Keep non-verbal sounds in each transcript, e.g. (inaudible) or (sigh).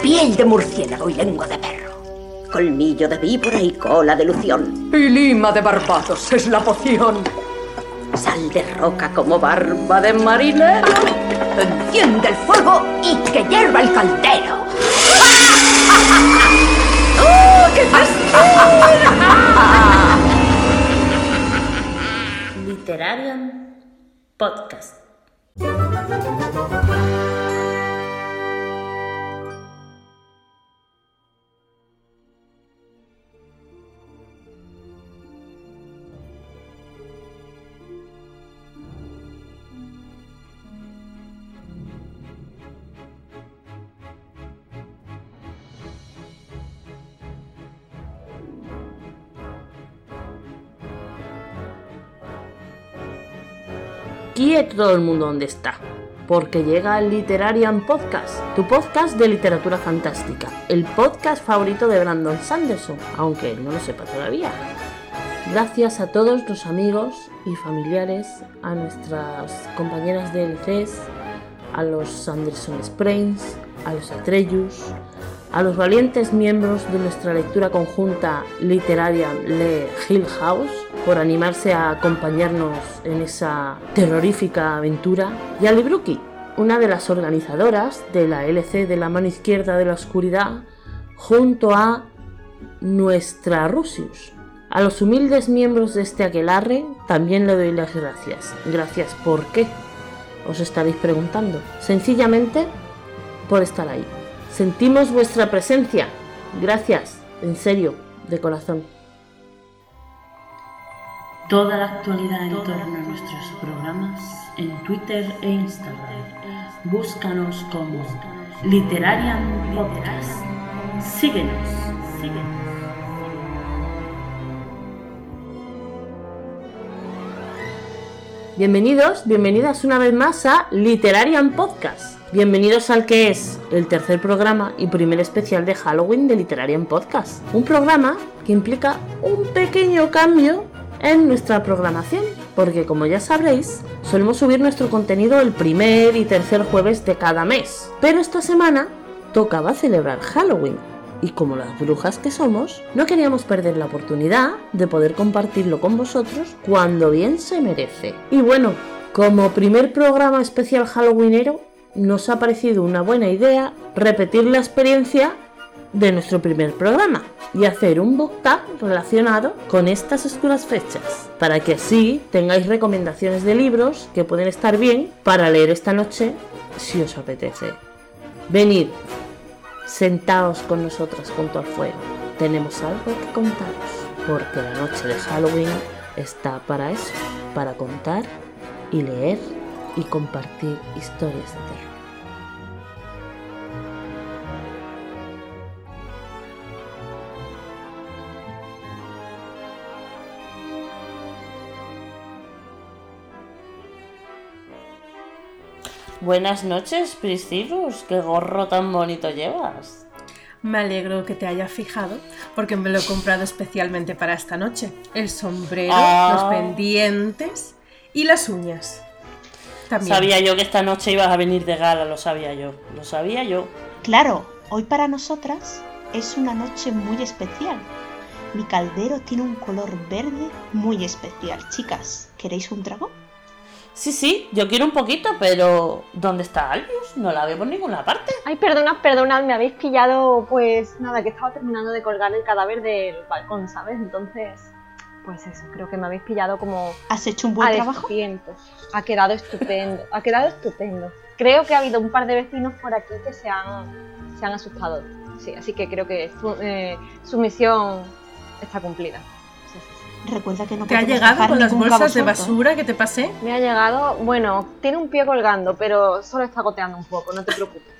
Piel de murciélago y lengua de perro. Colmillo de víbora y cola de lución. Y lima de barbados es la poción. Sal de roca como barba de marinero. Enciende el fuego y que hierva el caldero. (laughs) ¡Oh, qué Podcast. Todo el mundo donde está, porque llega el Literarian Podcast, tu podcast de literatura fantástica, el podcast favorito de Brandon Sanderson, aunque él no lo sepa todavía. Gracias a todos los amigos y familiares, a nuestras compañeras del CES, a los Sanderson Sprains, a los Atreyus, a los valientes miembros de nuestra lectura conjunta literaria Le Hill House por animarse a acompañarnos en esa terrorífica aventura y a Libruki, una de las organizadoras de la LC de la mano izquierda de la oscuridad, junto a nuestra Rusius. A los humildes miembros de este aquelarre también le doy las gracias. Gracias por qué, os estaréis preguntando. Sencillamente por estar ahí. Sentimos vuestra presencia. Gracias, en serio, de corazón. Toda la actualidad en torno a nuestros programas en Twitter e Instagram. Búscanos como Literarian Podcast. Síguenos, síguenos. Bienvenidos, bienvenidas una vez más a Literarian Podcast. Bienvenidos al que es el tercer programa y primer especial de Halloween de Literarian Podcast. Un programa que implica un pequeño cambio en nuestra programación, porque como ya sabréis, solemos subir nuestro contenido el primer y tercer jueves de cada mes. Pero esta semana tocaba celebrar Halloween. Y como las brujas que somos, no queríamos perder la oportunidad de poder compartirlo con vosotros cuando bien se merece. Y bueno, como primer programa especial Halloweenero, nos ha parecido una buena idea repetir la experiencia de nuestro primer programa y hacer un book tag relacionado con estas oscuras fechas, para que así tengáis recomendaciones de libros que pueden estar bien para leer esta noche si os apetece. Venid, sentaos con nosotros junto al fuego. Tenemos algo que contaros, porque la noche de Halloween está para eso, para contar y leer y compartir historias Buenas noches, Priscilus. Qué gorro tan bonito llevas. Me alegro que te hayas fijado porque me lo he comprado especialmente para esta noche. El sombrero, Ah. los pendientes y las uñas. También. Sabía yo que esta noche ibas a venir de gala, lo sabía yo. Lo sabía yo. Claro, hoy para nosotras es una noche muy especial. Mi caldero tiene un color verde muy especial. Chicas, ¿queréis un trago? Sí, sí, yo quiero un poquito, pero ¿dónde está Albius? No la veo por ninguna parte. Ay, perdonad, perdonad, me habéis pillado, pues nada, que estaba terminando de colgar el cadáver del balcón, ¿sabes? Entonces, pues eso, creo que me habéis pillado como ¿Has hecho un buen a trabajo? destiempo. Ha quedado estupendo, ha quedado estupendo. Creo que ha habido un par de vecinos por aquí que se han, se han asustado. Sí, así que creo que su, eh, su misión está cumplida. Recuerda que no ¿Te ha llegado con las bolsas de basura que te pasé? Me ha llegado, bueno, tiene un pie colgando, pero solo está goteando un poco, no te preocupes,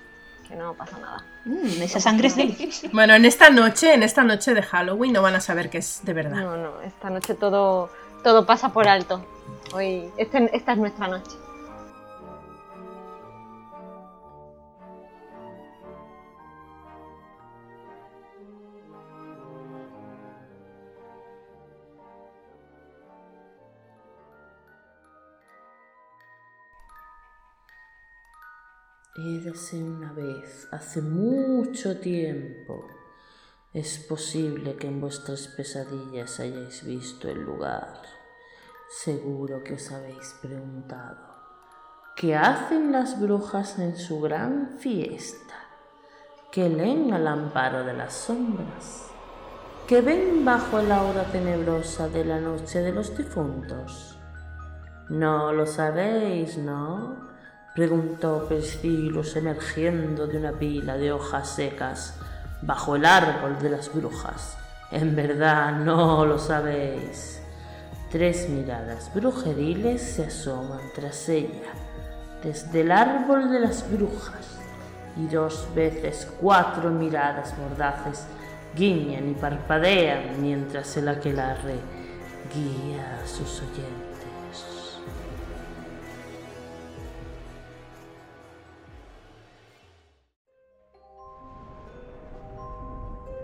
que no pasa nada. Mm, esa sangre es deliciosa. Bueno, en esta noche, en esta noche de Halloween no van a saber que es de verdad. No, no, esta noche todo, todo pasa por alto. Hoy, este- esta es nuestra noche. Érase una vez, hace mucho tiempo. Es posible que en vuestras pesadillas hayáis visto el lugar. Seguro que os habéis preguntado, ¿qué hacen las brujas en su gran fiesta? ¿Qué leen al amparo de las sombras? ¿Qué ven bajo el aura tenebrosa de la noche de los difuntos? No lo sabéis, ¿no? Preguntó Pescilus emergiendo de una pila de hojas secas bajo el árbol de las brujas. En verdad no lo sabéis. Tres miradas brujeriles se asoman tras ella, desde el árbol de las brujas, y dos veces cuatro miradas mordaces guiñan y parpadean mientras el aquelarre guía a sus oyentes.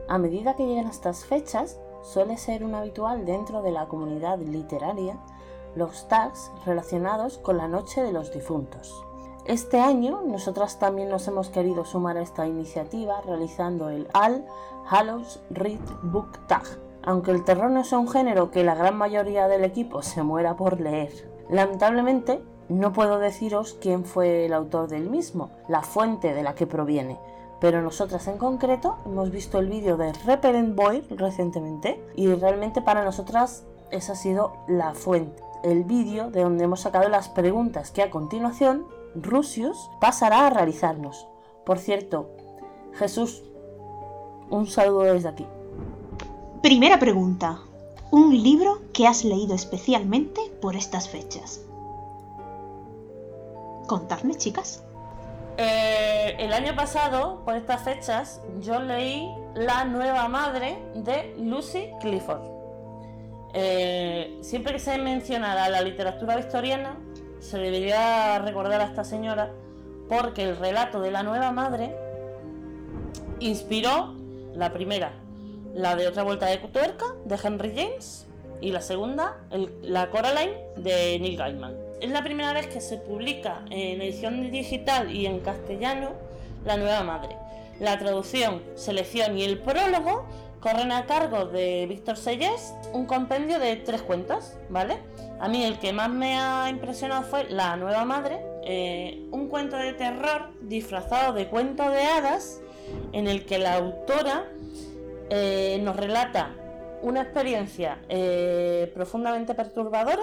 A medida que llegan estas fechas, suele ser un habitual dentro de la comunidad literaria los tags relacionados con la Noche de los Difuntos. Este año nosotras también nos hemos querido sumar a esta iniciativa realizando el All Hallows Read Book Tag, aunque el terror no es un género que la gran mayoría del equipo se muera por leer. Lamentablemente, no puedo deciros quién fue el autor del mismo, la fuente de la que proviene, pero nosotras en concreto hemos visto el vídeo de Repellent Boy recientemente y realmente para nosotras esa ha sido la fuente, el vídeo de donde hemos sacado las preguntas que a continuación Rusius pasará a realizarnos. Por cierto, Jesús, un saludo desde aquí. Primera pregunta. Un libro que has leído especialmente por estas fechas. Contadme, chicas. Eh, el año pasado, por estas fechas, yo leí La nueva madre de Lucy Clifford. Eh, siempre que se mencionara la literatura victoriana, se debería recordar a esta señora porque el relato de la nueva madre inspiró la primera, la de otra vuelta de tuerca de Henry James y la segunda, la Coraline de Neil Gaiman es la primera vez que se publica en edición digital y en castellano La Nueva Madre. La traducción, selección y el prólogo corren a cargo de Víctor Sellés, un compendio de tres cuentos, ¿vale? A mí el que más me ha impresionado fue La Nueva Madre, eh, un cuento de terror disfrazado de cuento de hadas en el que la autora eh, nos relata una experiencia eh, profundamente perturbadora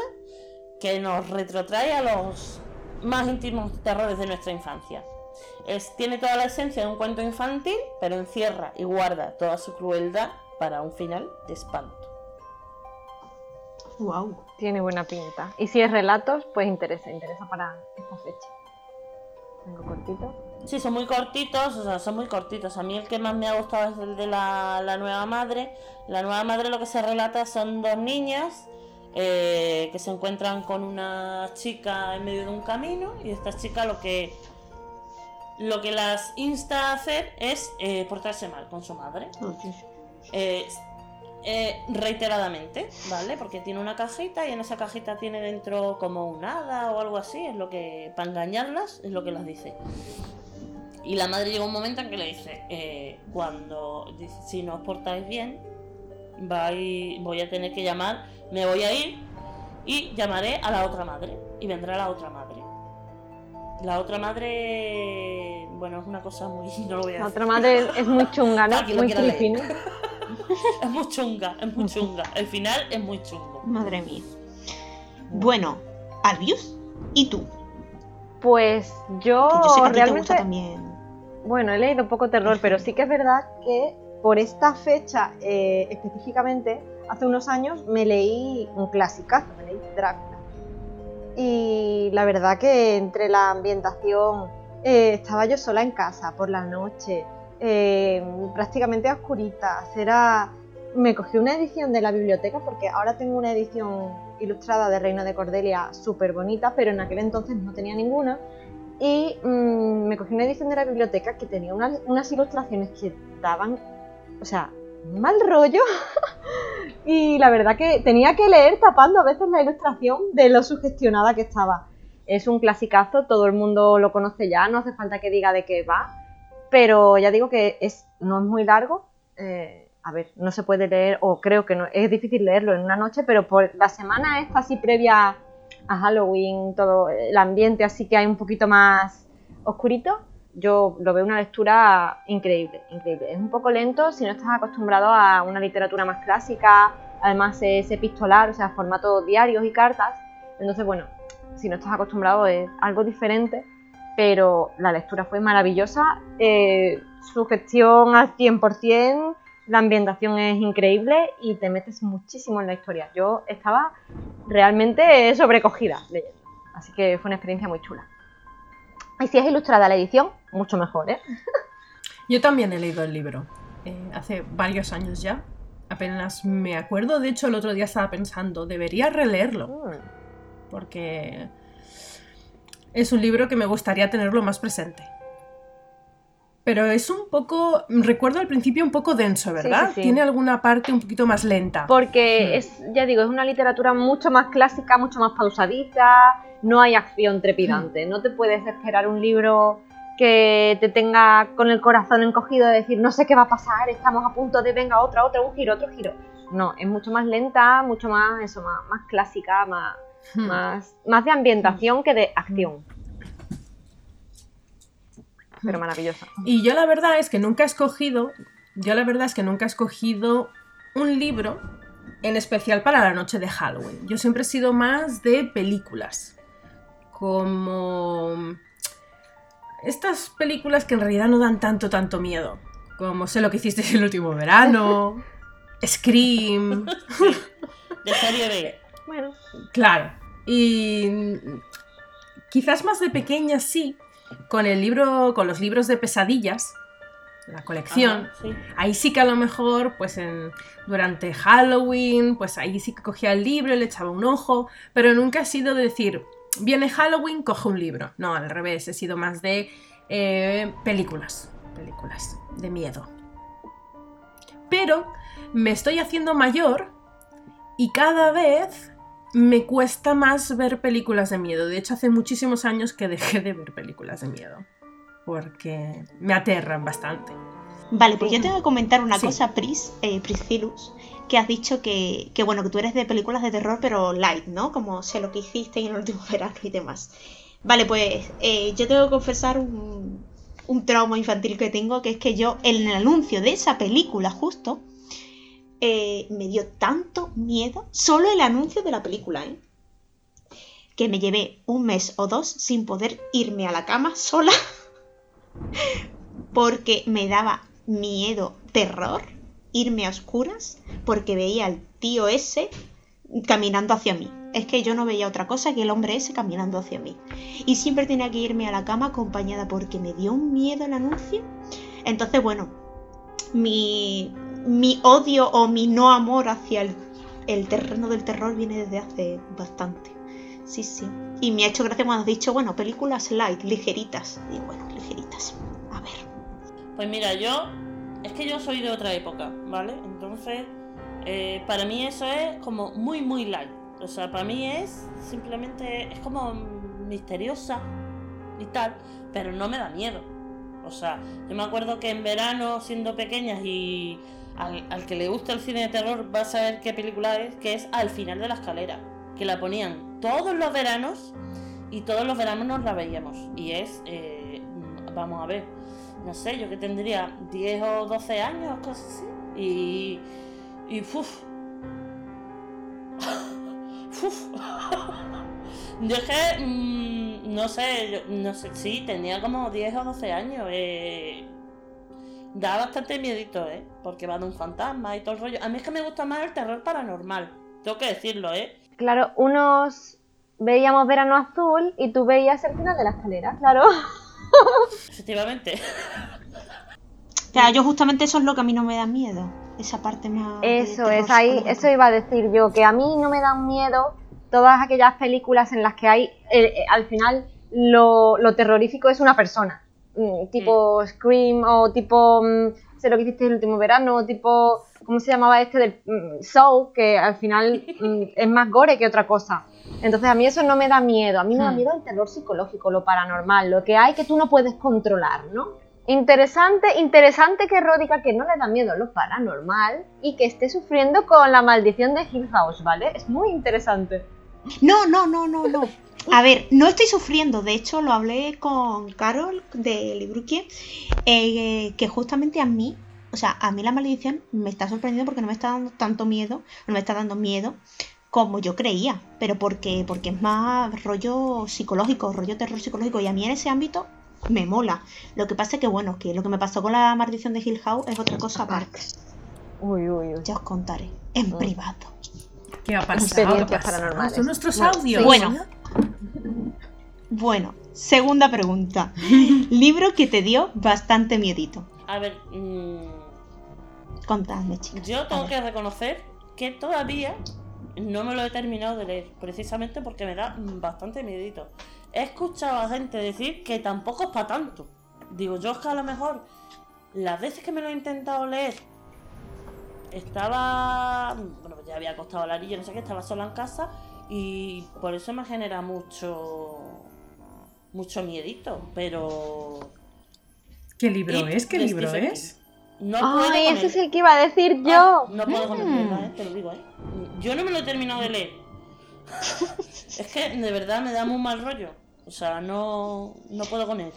que nos retrotrae a los más íntimos terrores de nuestra infancia. Es, tiene toda la esencia de un cuento infantil, pero encierra y guarda toda su crueldad para un final de espanto. Wow. Tiene buena pinta. Y si es relatos, pues interesa, interesa para esta fecha. Tengo cortito. Sí, son muy cortitos, o sea, son muy cortitos. A mí el que más me ha gustado es el de la, la nueva madre. La nueva madre lo que se relata son dos niñas eh, que se encuentran con una chica en medio de un camino y esta chica lo que lo que las insta a hacer es eh, portarse mal con su madre. Eh, reiteradamente, ¿vale? Porque tiene una cajita y en esa cajita tiene dentro como un hada o algo así, es lo que, para engañarlas, es lo que las dice. Y la madre llega un momento en que le dice, cuando, si no os portáis bien, voy a tener que llamar me voy a ir y llamaré a la otra madre. Y vendrá la otra madre. La otra madre, bueno, es una cosa muy... (laughs) No lo voy a la otra madre es muy chunga, ¿no? muy creepy, (laughs) es muy chunga, es muy chunga. El final es muy chungo. Madre mía. Bueno, Albius, ¿y tú? Pues yo, realmente... también. Bueno, he leído poco terror, pero sí que es verdad que por esta fecha eh, específicamente hace unos años me leí un clásicazo, me leí Drácula. Y la verdad que entre la ambientación, eh, estaba yo sola en casa por la noche, eh, prácticamente a oscuritas, era... Me cogí una edición de la biblioteca porque ahora tengo una edición ilustrada de Reino de Cordelia súper bonita, pero en aquel entonces no tenía ninguna. Y mm, me cogí una edición de la biblioteca que tenía unas ilustraciones que daban, o sea, mal rollo. (laughs) y la verdad que tenía que leer tapando a veces la ilustración de lo sugestionada que estaba. Es un clasicazo, todo el mundo lo conoce ya, no hace falta que diga de qué va, pero ya digo que es, no es muy largo. eh, a ver, no se puede leer, o creo que no, es difícil leerlo en una noche, pero por la semana esta así previa a Halloween, todo el ambiente así que hay un poquito más oscurito, yo lo veo una lectura increíble, increíble. Es un poco lento si no estás acostumbrado a una literatura más clásica, además es epistolar, o sea, formato diarios y cartas. Entonces, bueno, si no estás acostumbrado es algo diferente, pero la lectura fue maravillosa, eh, su gestión al 100%, la ambientación es increíble y te metes muchísimo en la historia. Yo estaba realmente sobrecogida leyendo, así que fue una experiencia muy chula. Y si es ilustrada la edición, mucho mejor, ¿eh? (laughs) Yo también he leído el libro, eh, hace varios años ya. Apenas me acuerdo, de hecho el otro día estaba pensando, debería releerlo, Mm. porque es un libro que me gustaría tenerlo más presente. Pero es un poco, recuerdo al principio un poco denso, ¿verdad? sí, sí. Tiene alguna parte un poquito más lenta. Porque es, ya digo, es una literatura mucho más clásica, mucho más pausadita, no hay acción trepidante, no te puedes esperar un libro que te tenga con el corazón encogido de decir, no sé qué va a pasar, estamos a punto de, venga, otra, otra, un giro, otro giro. No, es mucho más lenta, mucho más, eso, más, más clásica, más, Hmm. más, más de ambientación que de acción. Pero maravillosa. Y yo la verdad es que nunca he escogido, yo la verdad es que nunca he escogido un libro en especial para la noche de Halloween. Yo siempre he sido más de películas. Como estas películas que en realidad no dan tanto, tanto miedo. Como sé lo que hiciste el último verano, (laughs) Scream, De serie B. Bueno, Claro. Y quizás más de pequeña sí, con el libro, con los libros de pesadillas, la colección. Ajá, sí. Ahí sí que a lo mejor, pues en, durante Halloween, pues ahí sí que cogía el libro y le echaba un ojo, pero nunca ha sido de decir, viene Halloween, coge un libro. No, al revés, he sido más de eh, películas, películas de miedo. Pero me estoy haciendo mayor y cada vez me cuesta más ver películas de miedo. De hecho, hace muchísimos años que dejé de ver películas de miedo. Porque me aterran bastante. Vale, pues yo tengo que comentar una Sí. cosa, Pris, eh, Priscilus, que has dicho que, que, bueno, que tú eres de películas de terror, pero light, ¿no? Como sé lo que hiciste en el último (laughs) verano y demás. Vale, pues eh, yo tengo que confesar un, un trauma infantil que tengo, que es que yo, en el anuncio de esa película justo, eh, me dio tanto miedo, solo el anuncio de la película, ¿eh? Que me llevé un mes o dos sin poder irme a la cama sola (laughs) porque me daba miedo, terror, irme a oscuras, porque veía al tío ese caminando hacia mí. Es que yo no veía otra cosa que el hombre ese caminando hacia mí. Y siempre tenía que irme a la cama acompañada porque me dio un miedo el anuncio. Entonces, bueno, mi, mi odio o mi no amor hacia el, el terreno del terror viene desde hace bastante. Sí, sí. Y me ha hecho gracia cuando has dicho, bueno, películas light, ligeritas. Y bueno, ligeritas. A ver. Pues mira, yo. Es que yo soy de otra época, ¿vale? Entonces, eh, para mí eso es como muy, muy light. O sea, para mí es simplemente. Es como misteriosa y tal, pero no me da miedo. O sea, yo me acuerdo que en verano, siendo pequeñas y al, que le gusta el cine de terror va a saber qué película es, que es Al final de la escalera, que la ponían todos los veranos y todos los veranos nos la veíamos. Y es, eh, vamos a ver, no sé, yo que tendría 10 o 12 años, cosas así. Y. Y. Uf. (laughs) Uf. (laughs) Yo es que. mm, no sé, yo, no sé, sí, tenía como 10 o 12 años. Eh, da bastante miedito, ¿eh? Porque va de un fantasma y todo el rollo. A mí es que me gusta más el terror paranormal. Tengo que decirlo, ¿eh? claro, unos veíamos verano azul y tú veías el final de la escalera, claro. (laughs) (laughs) Efectivamente. Claro, yo justamente eso es lo que a mí no me da miedo. Esa parte más. Eso es, ahí, eso iba a decir yo, que a mí no me dan miedo todas aquellas películas en las que hay, eh, eh, al final, lo, lo terrorífico es una persona. mm, tipo Scream o tipo mm, sé lo que hiciste el último verano, tipo ¿cómo se llamaba este del mm, Soul? Que al final mm, (laughs) es más gore que otra cosa. Entonces a mí eso no me da miedo, a mí me da Hmm. miedo el terror psicológico, lo paranormal, lo que hay que tú no puedes controlar, ¿no? Interesante, interesante que Rodica que no le da miedo lo paranormal y que esté sufriendo con la maldición de Hill House, ¿vale? Es muy interesante. No, no, no, no, no. A ver, no estoy sufriendo. De hecho, lo hablé con Carol de Libruquie, eh, que justamente a mí, o sea, a mí la maldición me está sorprendiendo porque no me está dando tanto miedo, no me está dando miedo como yo creía, pero porque, porque es más rollo psicológico, rollo terror psicológico, y a mí en ese ámbito me mola. Lo que pasa es que, bueno, que lo que me pasó con la maldición de Hill House es otra cosa aparte. Uy, uy, uy. Ya os contaré, en Mm. privado. ¿Qué ha pasado? Experiencias paranormales. Son nuestros audios. Bueno. Bueno, segunda pregunta. (laughs) Libro que te dio bastante miedito. A ver, mm, Contadme, chicas. yo tengo que reconocer que todavía no me lo he terminado de leer, precisamente porque me da bastante miedito. He escuchado a gente decir que tampoco es para tanto. Digo, yo es que a lo mejor las veces que me lo he intentado leer estaba, bueno, ya había costado la orilla, no sé qué, estaba sola en casa y por eso me genera mucho mucho miedito, pero ¿Qué libro It es? ¿Qué libro Stephen es? King. No puedo Ay, con ese él. es el que iba a decir yo. Ah, no puedo con el Mm. tema, eh, te lo digo, ¿eh? Yo no me lo he terminado de leer. (laughs) es que de verdad me da muy mal rollo. O sea, no, no puedo con él.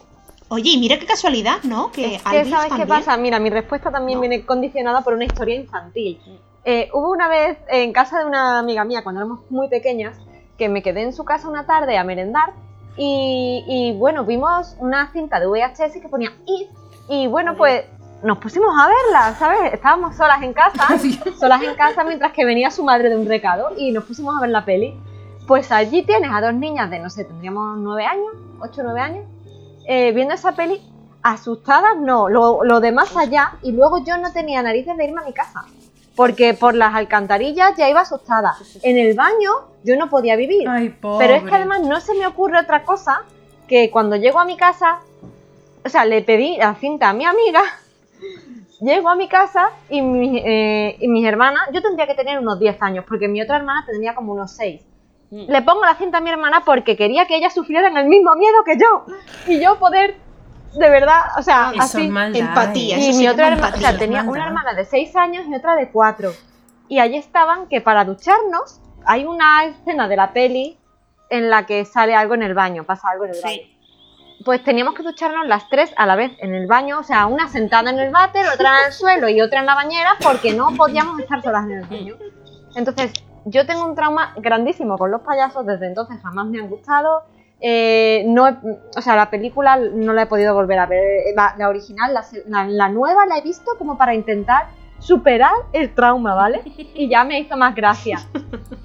Oye, y mira qué casualidad, ¿no? Que Es que, Alvis ¿sabes qué pasa? Mira, mi respuesta también No. viene condicionada por una historia infantil. Eh, hubo una vez en casa de una amiga mía, cuando éramos muy pequeñas, que me quedé en su casa una tarde a merendar y, y, bueno, vimos una cinta de VHS que ponía It y bueno, pues nos pusimos a verla, ¿sabes? Estábamos solas en casa, (laughs) solas en casa mientras que venía su madre de un recado y nos pusimos a ver la peli. Pues allí tienes a dos niñas de, no sé, tendríamos nueve años, ocho o nueve años, eh, viendo esa peli, asustadas no, lo, lo de más allá, y luego yo no tenía narices de irme a mi casa, porque por las alcantarillas ya iba asustada. En el baño yo no podía vivir, Ay, pero es que además no se me ocurre otra cosa que cuando llego a mi casa, o sea, le pedí la cinta a mi amiga, (laughs) llego a mi casa y, mi- eh, y mis hermanas, yo tendría que tener unos 10 años, porque mi otra hermana tendría como unos 6. Mm. Le pongo la cinta a mi hermana porque quería que ella sufriera el mismo miedo que yo. Y yo poder, de verdad, o sea, Eso así. maldad, empatía, eso Y mi otra hermana, o sea, tenía Maldad. una hermana de 6 años y otra de 4. Y allí estaban que para ducharnos hay una escena de la peli en la que sale algo en el baño, pasa algo en el baño. Sí. Pues teníamos que ducharnos las tres a la vez en el baño, o sea, una sentada en el váter, otra en el (laughs) suelo y otra en la bañera, porque no podíamos estar solas en el baño. Entonces, yo tengo un trauma grandísimo con los payasos, desde entonces jamás me han gustado. Eh, no o sea, la película no la he podido volver a ver. La, la original, la, la- nueva la he visto como para intentar superar el trauma, ¿vale? Y ya me hizo más gracia.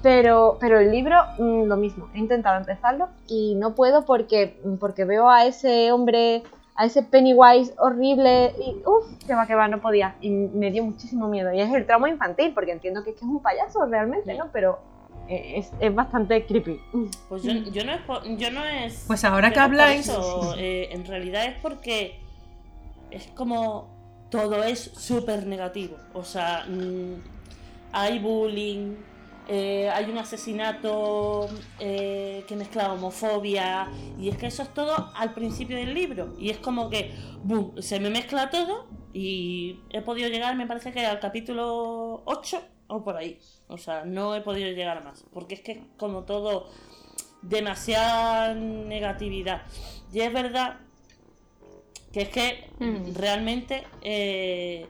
Pero, pero el libro, mm, lo mismo. He intentado empezarlo y no puedo porque, porque veo a ese hombre, a ese Pennywise horrible y uff, que va, que va, no podía. Y me dio muchísimo miedo. Y es el trauma infantil, porque entiendo que es, que es un payaso realmente, ¿no? Pero eh, es, es bastante creepy. Pues yo, yo no es por- yo no es. Pues ahora que habláis- eso, eh, en realidad es porque es como todo es súper negativo. O sea, mm, hay bullying, eh, hay un asesinato eh, que mezcla homofobia. Y es que eso es todo al principio del libro. Y es como que, boom, se me mezcla todo. Y he podido llegar, me parece que al capítulo 8 o por ahí. O sea, no he podido llegar a más. Porque es que es como todo demasiada negatividad. Y es verdad que es que Mm. realmente eh,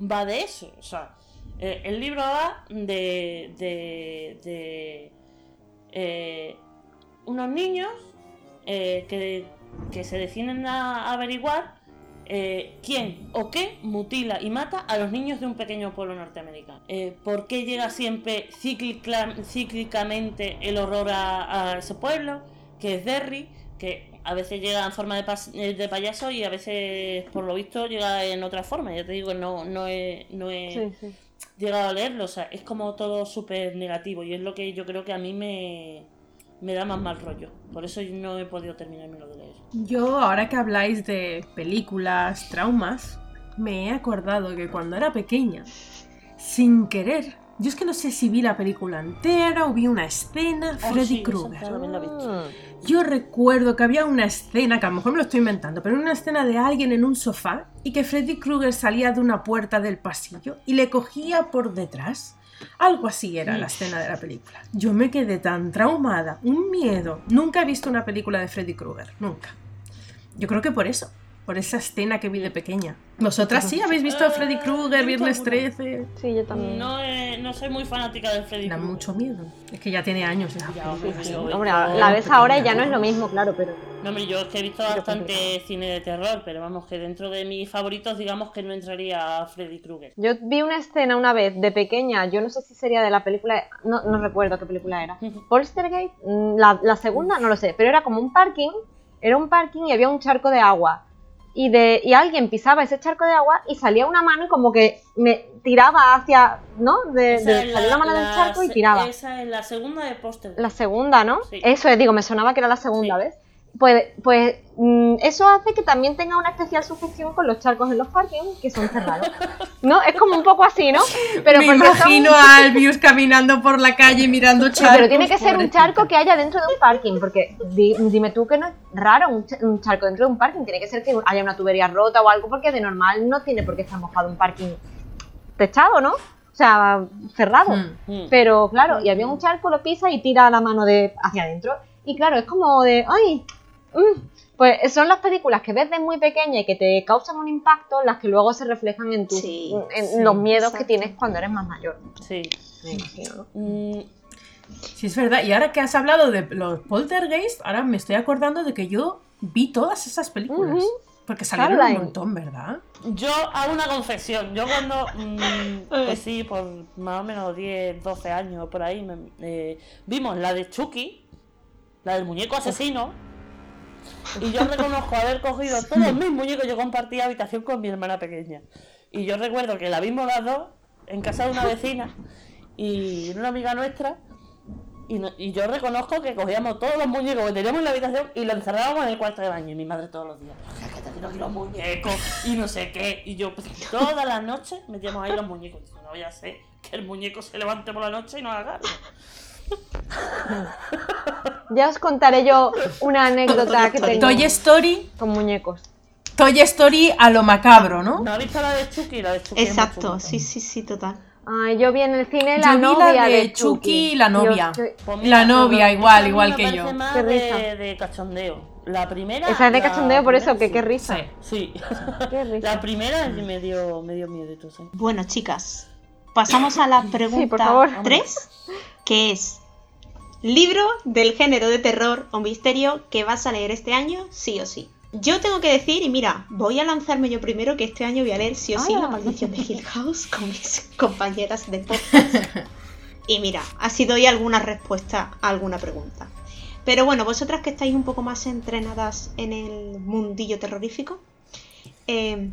va de eso. O sea, eh, el libro va de, de, de, eh, unos niños que, que se deciden a averiguar eh, quién o qué mutila y mata a los niños de un pequeño pueblo norteamericano. Eh, ¿Por qué llega siempre cíclica- cíclicamente el horror a, a ese pueblo? Que es Derry, que a veces llega en forma de, pas- eh, de payaso y a veces, por lo visto, llega en otra forma. Ya te digo, no, no he, no he Sí, sí. llegado a leerlo. O sea, es como todo súper negativo y es lo que yo creo que a mí me, me da más mal rollo. Por eso no he podido terminármelo de leer. Yo, ahora que habláis de películas, traumas, me he acordado que cuando era pequeña, sin querer, yo es que no sé si vi la película entera o vi una escena, Oh, Freddy sí, Krueger. Mm. Yo recuerdo que había una escena, que a lo mejor me lo estoy inventando, pero una escena de alguien en un sofá y que Freddy Krueger salía de una puerta del pasillo y le cogía por detrás. Algo así era la escena de la película. Yo me quedé tan traumada, un miedo. Nunca he visto una película de Freddy Krueger, nunca. Yo creo que por eso, por esa escena que vi de pequeña. ¿Vosotras sí habéis visto a Freddy Krueger, Eh, Viernes alguna. 13? Sí, yo también. No, eh, no soy muy fanática de Freddy Da Krueger. mucho miedo. Es que ya tiene años ya. Ya, hombre, Sí, sí. Hombre, la ves ahora y ya no es lo mismo, claro, pero. No, hombre, yo es que he visto bastante cine de terror, pero vamos, que dentro de mis favoritos, digamos que no entraría a Freddy Krueger. Yo vi una escena una vez de pequeña, yo no sé si sería de la película, no, no recuerdo qué película era. Poltergeist, mm, la, la segunda, no lo sé, pero era como un parking, era un parking y había un charco de agua. Y, de, y alguien pisaba ese charco de agua y salía una mano y como que me tiraba hacia, ¿no? De, salía una mano del la charco y tiraba. Esa es la segunda de póster. La segunda, ¿no? Sí. Eso es, digo, me sonaba que era la segunda, Sí. ¿ves? Pues, pues mm, eso hace que también tenga una especial sujeción con los charcos en los parkings, que son cerrados. ¿No? Es como un poco así, ¿no? Pero me son- imagino a Albius caminando por la calle mirando Sí, charcos. pero tiene que ser un charco que haya dentro de un parking, porque di- dime tú que no es raro un, ch- un charco dentro de un parking, tiene que ser que haya una tubería rota o algo, porque de normal no tiene por qué estar mojado un parking techado, ¿no? O sea, cerrado. Mm. Mm. Pero claro, y había un charco, lo pisa y tira la mano de hacia adentro. Y claro, es como de, ay, mm". pues son las películas que ves de muy pequeña y que te causan un impacto, las que luego se reflejan en, tus Sí, en sí, los miedos que tienes cuando eres más mayor. Sí. Me imagino, ¿no? Mm, Sí, es verdad. Y ahora que has hablado de los poltergeist, ahora me estoy acordando de que yo vi todas esas películas. Porque salieron Caroline. Un montón, ¿verdad? Yo hago una confesión. Yo cuando, mm, pues sí, por más o menos 10, 12 años por ahí, me- eh, vimos la de Chucky, la del muñeco asesino. Y yo reconozco haber cogido todos mis muñecos. Yo compartía habitación con mi hermana pequeña. Y yo recuerdo que la vimos las dos en casa de una vecina y una amiga nuestra. Y, no- y yo reconozco que cogíamos todos los muñecos que teníamos en la habitación y los encerrábamos en el cuarto de baño. Y mi madre todos los días, "Oye, que te aquí los muñecos y no sé qué. Y yo pues, todas las noches metíamos ahí los muñecos. Digo, no vaya a ser que el muñeco se levante por la noche y nos haga algo. (laughs) Ya os contaré yo una anécdota que tengo Toy Story, con muñecos. Toy Story a lo macabro, ¿no? ¿No has visto la de Chucky? La de Chucky Exacto, sí, sí, sí, total. Ay, yo vi en el cine Yo la vi la novia de de Chucky y la novia. qué- Pues La novia, igual, mí igual que yo. Qué de, risa. de cachondeo. La primera. Esa es de la cachondeo, por eso, que sí. qué risa. Sí. (laughs) Qué risa. La primera me dio, me dio miedo, sí. Bueno, chicas, pasamos a la por pregunta favor. 3, que es libro del género de terror o misterio que vas a leer este año, sí o sí. Yo tengo que decir, y mira, voy a lanzarme yo primero que este año voy a leer sí o sí Ah. La maldición de Hill House con mis (laughs) compañeras de podcast. (laughs) Y mira, así doy alguna respuesta a alguna pregunta. Pero bueno, vosotras que estáis un poco más entrenadas en el mundillo terrorífico, eh,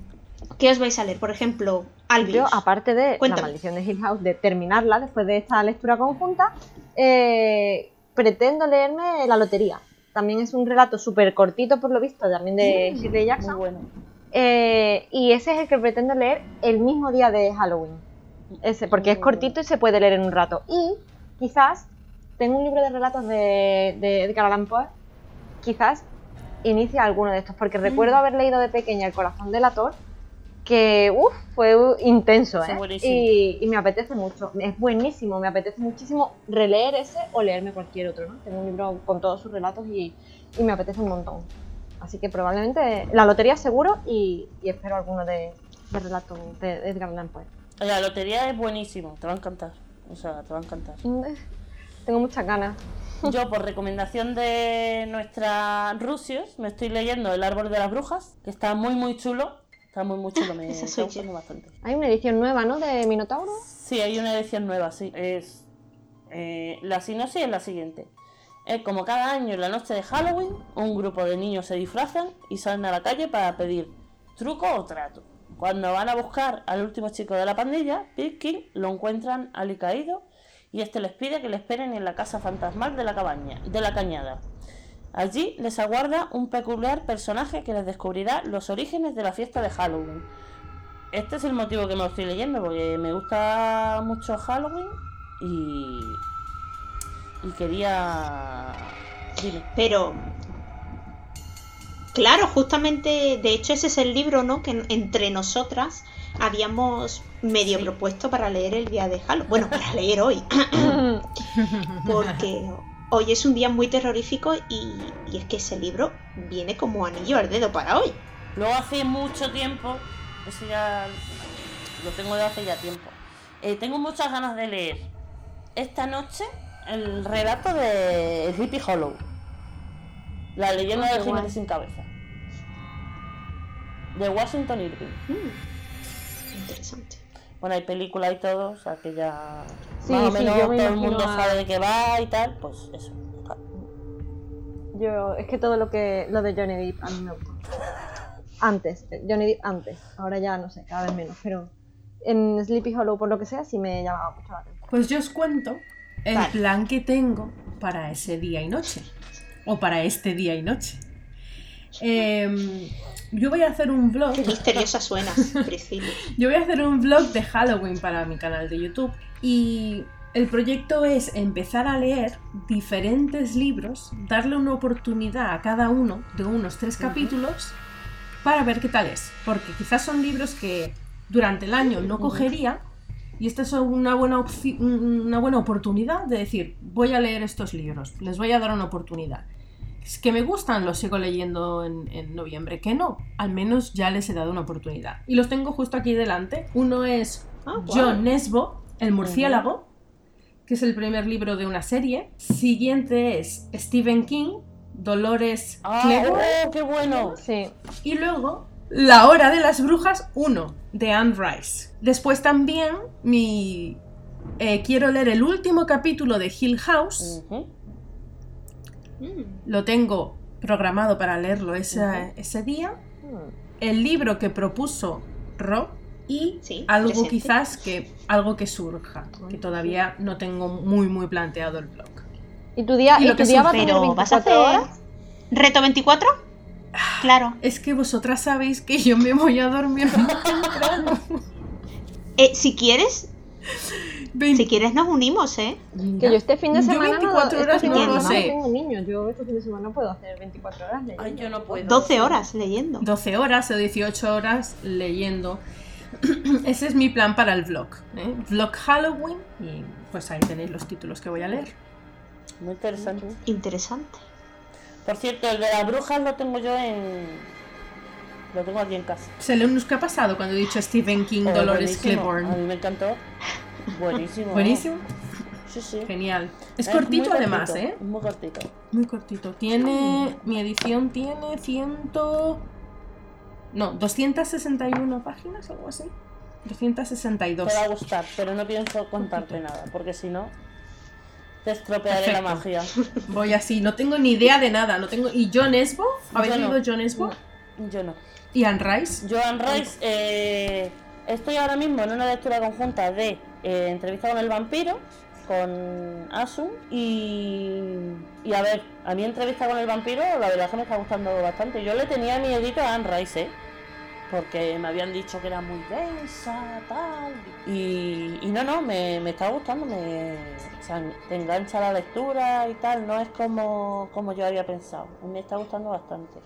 ¿qué os vais a leer? Por ejemplo, Albius. Yo, aparte de Cuéntame. La maldición de Hill House, de terminarla después de esta lectura conjunta, eh, pretendo leerme La Lotería. También es un relato súper cortito, por lo visto, también de Shirley Muy Jackson. bueno. Eh, y ese es el que pretendo leer el mismo día de Halloween. Ese, porque es cortito y se puede leer en un rato. Y quizás tengo un libro de relatos de, de Edgar Allan Poe. Quizás inicie alguno de estos, porque recuerdo haber leído de pequeña El corazón delator, que uf, fue intenso, ¿eh? Y, y me apetece mucho. Es buenísimo, me apetece muchísimo releer ese o leerme cualquier otro, ¿no? Tengo un libro con todos sus relatos y, y me apetece un montón. Así que probablemente la lotería seguro y, y espero alguno de, de relatos de Edgar Allan Poe. La lotería es buenísimo, te va a encantar. O sea, te va a encantar. (laughs) Tengo muchas ganas. Yo, (laughs) por recomendación de nuestra Rusios, me estoy leyendo El árbol de las brujas, que está muy, muy chulo. Está muy, muy chulo, me Esa está gustando bastante. Hay una edición nueva, ¿no? De Minotauro. Sí, hay una edición nueva, sí. Es eh, la sinopsis es la siguiente. Es como cada año en la noche de Halloween, un grupo de niños se disfrazan y salen a la calle para pedir truco o trato. Cuando van a buscar al último chico de la pandilla, Pitkin lo encuentran alicaído y este les pide que le esperen en la casa fantasmal de la cabaña, de la cañada. Allí les aguarda un peculiar personaje que les descubrirá los orígenes de la fiesta de Halloween. Este es el motivo que me lo estoy leyendo, porque me gusta mucho Halloween y. y quería. Dime. Pero. Claro, justamente, de hecho ese es el libro, ¿no? Que entre nosotras habíamos medio Sí. propuesto para leer el día de Halloween. Bueno, para leer hoy. (coughs) Porque hoy es un día muy terrorífico y, y es que ese libro viene como anillo al dedo para hoy. Luego hace mucho tiempo, eso ya lo tengo de hace ya tiempo. eh, tengo muchas ganas de leer esta noche el relato de Sleepy Hollow. La leyenda qué del jinete sin cabeza. De Washington Irving. Mm, interesante. Bueno, hay película y todo, o sea que ya Sí, más o sí, menos yo me todo el mundo a- sabe de qué va y tal, pues eso. Yo, es que todo lo que lo de Johnny Depp a mí me gusta. Antes, Johnny Depp antes. Ahora ya no sé, cada vez menos. Pero en Sleepy Hollow, por lo que sea, sí me llamaba mucho la atención. Pues yo os cuento el Vale. plan que tengo para ese día y noche. O para este día y noche. Em, yo voy a hacer un vlog. Qué misteriosa suenas, Priscila. (laughs) Yo voy a hacer un vlog de Halloween para mi canal de YouTube y el proyecto es empezar a leer diferentes libros, darle una oportunidad a cada uno de unos tres capítulos para ver qué tal es, porque quizás son libros que durante el año no cogería y esta es una buena, una buena oportunidad de decir, voy a leer estos libros, les voy a dar una oportunidad. Es que me gustan, los sigo leyendo en, en noviembre. Que no, al menos ya les he dado una oportunidad. Y los tengo justo aquí delante. Uno es Ah. John Nesbo, El murciélago, que es el primer libro de una serie. Siguiente es Stephen King, Dolores ¡Ah, oh, qué bueno! Sí, Y luego La Hora de las Brujas 1, de Anne Rice. Después también mi... eh, quiero leer el último capítulo de Hill House. Mm, Lo tengo programado para leerlo ese, ese día. Mm. El libro que propuso Ro y Sí, algo presente. quizás que algo que surja, que todavía no tengo muy muy planteado el blog. ¿Y tu día, Y y lo que tu día va a tener Pero, ¿vas a 24 hacer horas? reto 24? Claro. Es que vosotras sabéis que yo me voy a dormir muy (laughs) temprano. Eh, si quieres, Si quieres nos unimos, ¿eh? Que yo este fin de Yo semana 24 no, horas este no lo semana sé. tengo niños. Yo este fin de semana no puedo hacer 24 horas leyendo. Ay, yo no puedo. 12 horas leyendo. 12 horas o 18 horas leyendo. (clears throat) Ese es mi plan para el vlog. ¿eh? Vlog Halloween y pues ahí tenéis los títulos que voy a leer. Muy interesante. Interesante. Por cierto, el de las brujas lo tengo yo en. Lo tengo aquí en casa. Selenius, ¿qué ha pasado cuando he dicho Stephen King, Oh, Dolores buenísimo. A Claiborne? mí me encantó. Buenísimo. Buenísimo, Sí, sí. genial. Es, Es cortito además, cortito, ¿eh? Muy cortito. Muy cortito. Tiene. Mi edición tiene ciento. No, 261 páginas, algo así. 262. Te va a gustar, pero no pienso contarte nada, porque si no, te estropearé la magia. (laughs) Voy así, no tengo ni idea de nada. No tengo... ¿Y John Esbo? ¿Habéis Yo no. leído John Esbo? Yo no. ¿Y Anne Rice? Joan Rice, eh, estoy ahora mismo en una lectura conjunta de eh, Entrevista con el vampiro, con Asun, y, a ver, a mí Entrevista con el vampiro, la verdad es que me está gustando bastante. Yo le tenía miedito a Anne Rice, ¿eh? porque me habían dicho que era muy densa, tal. Y, no, no, me, me está gustando, me, te engancha la lectura y tal, no es como, como yo había pensado. Me está gustando bastante.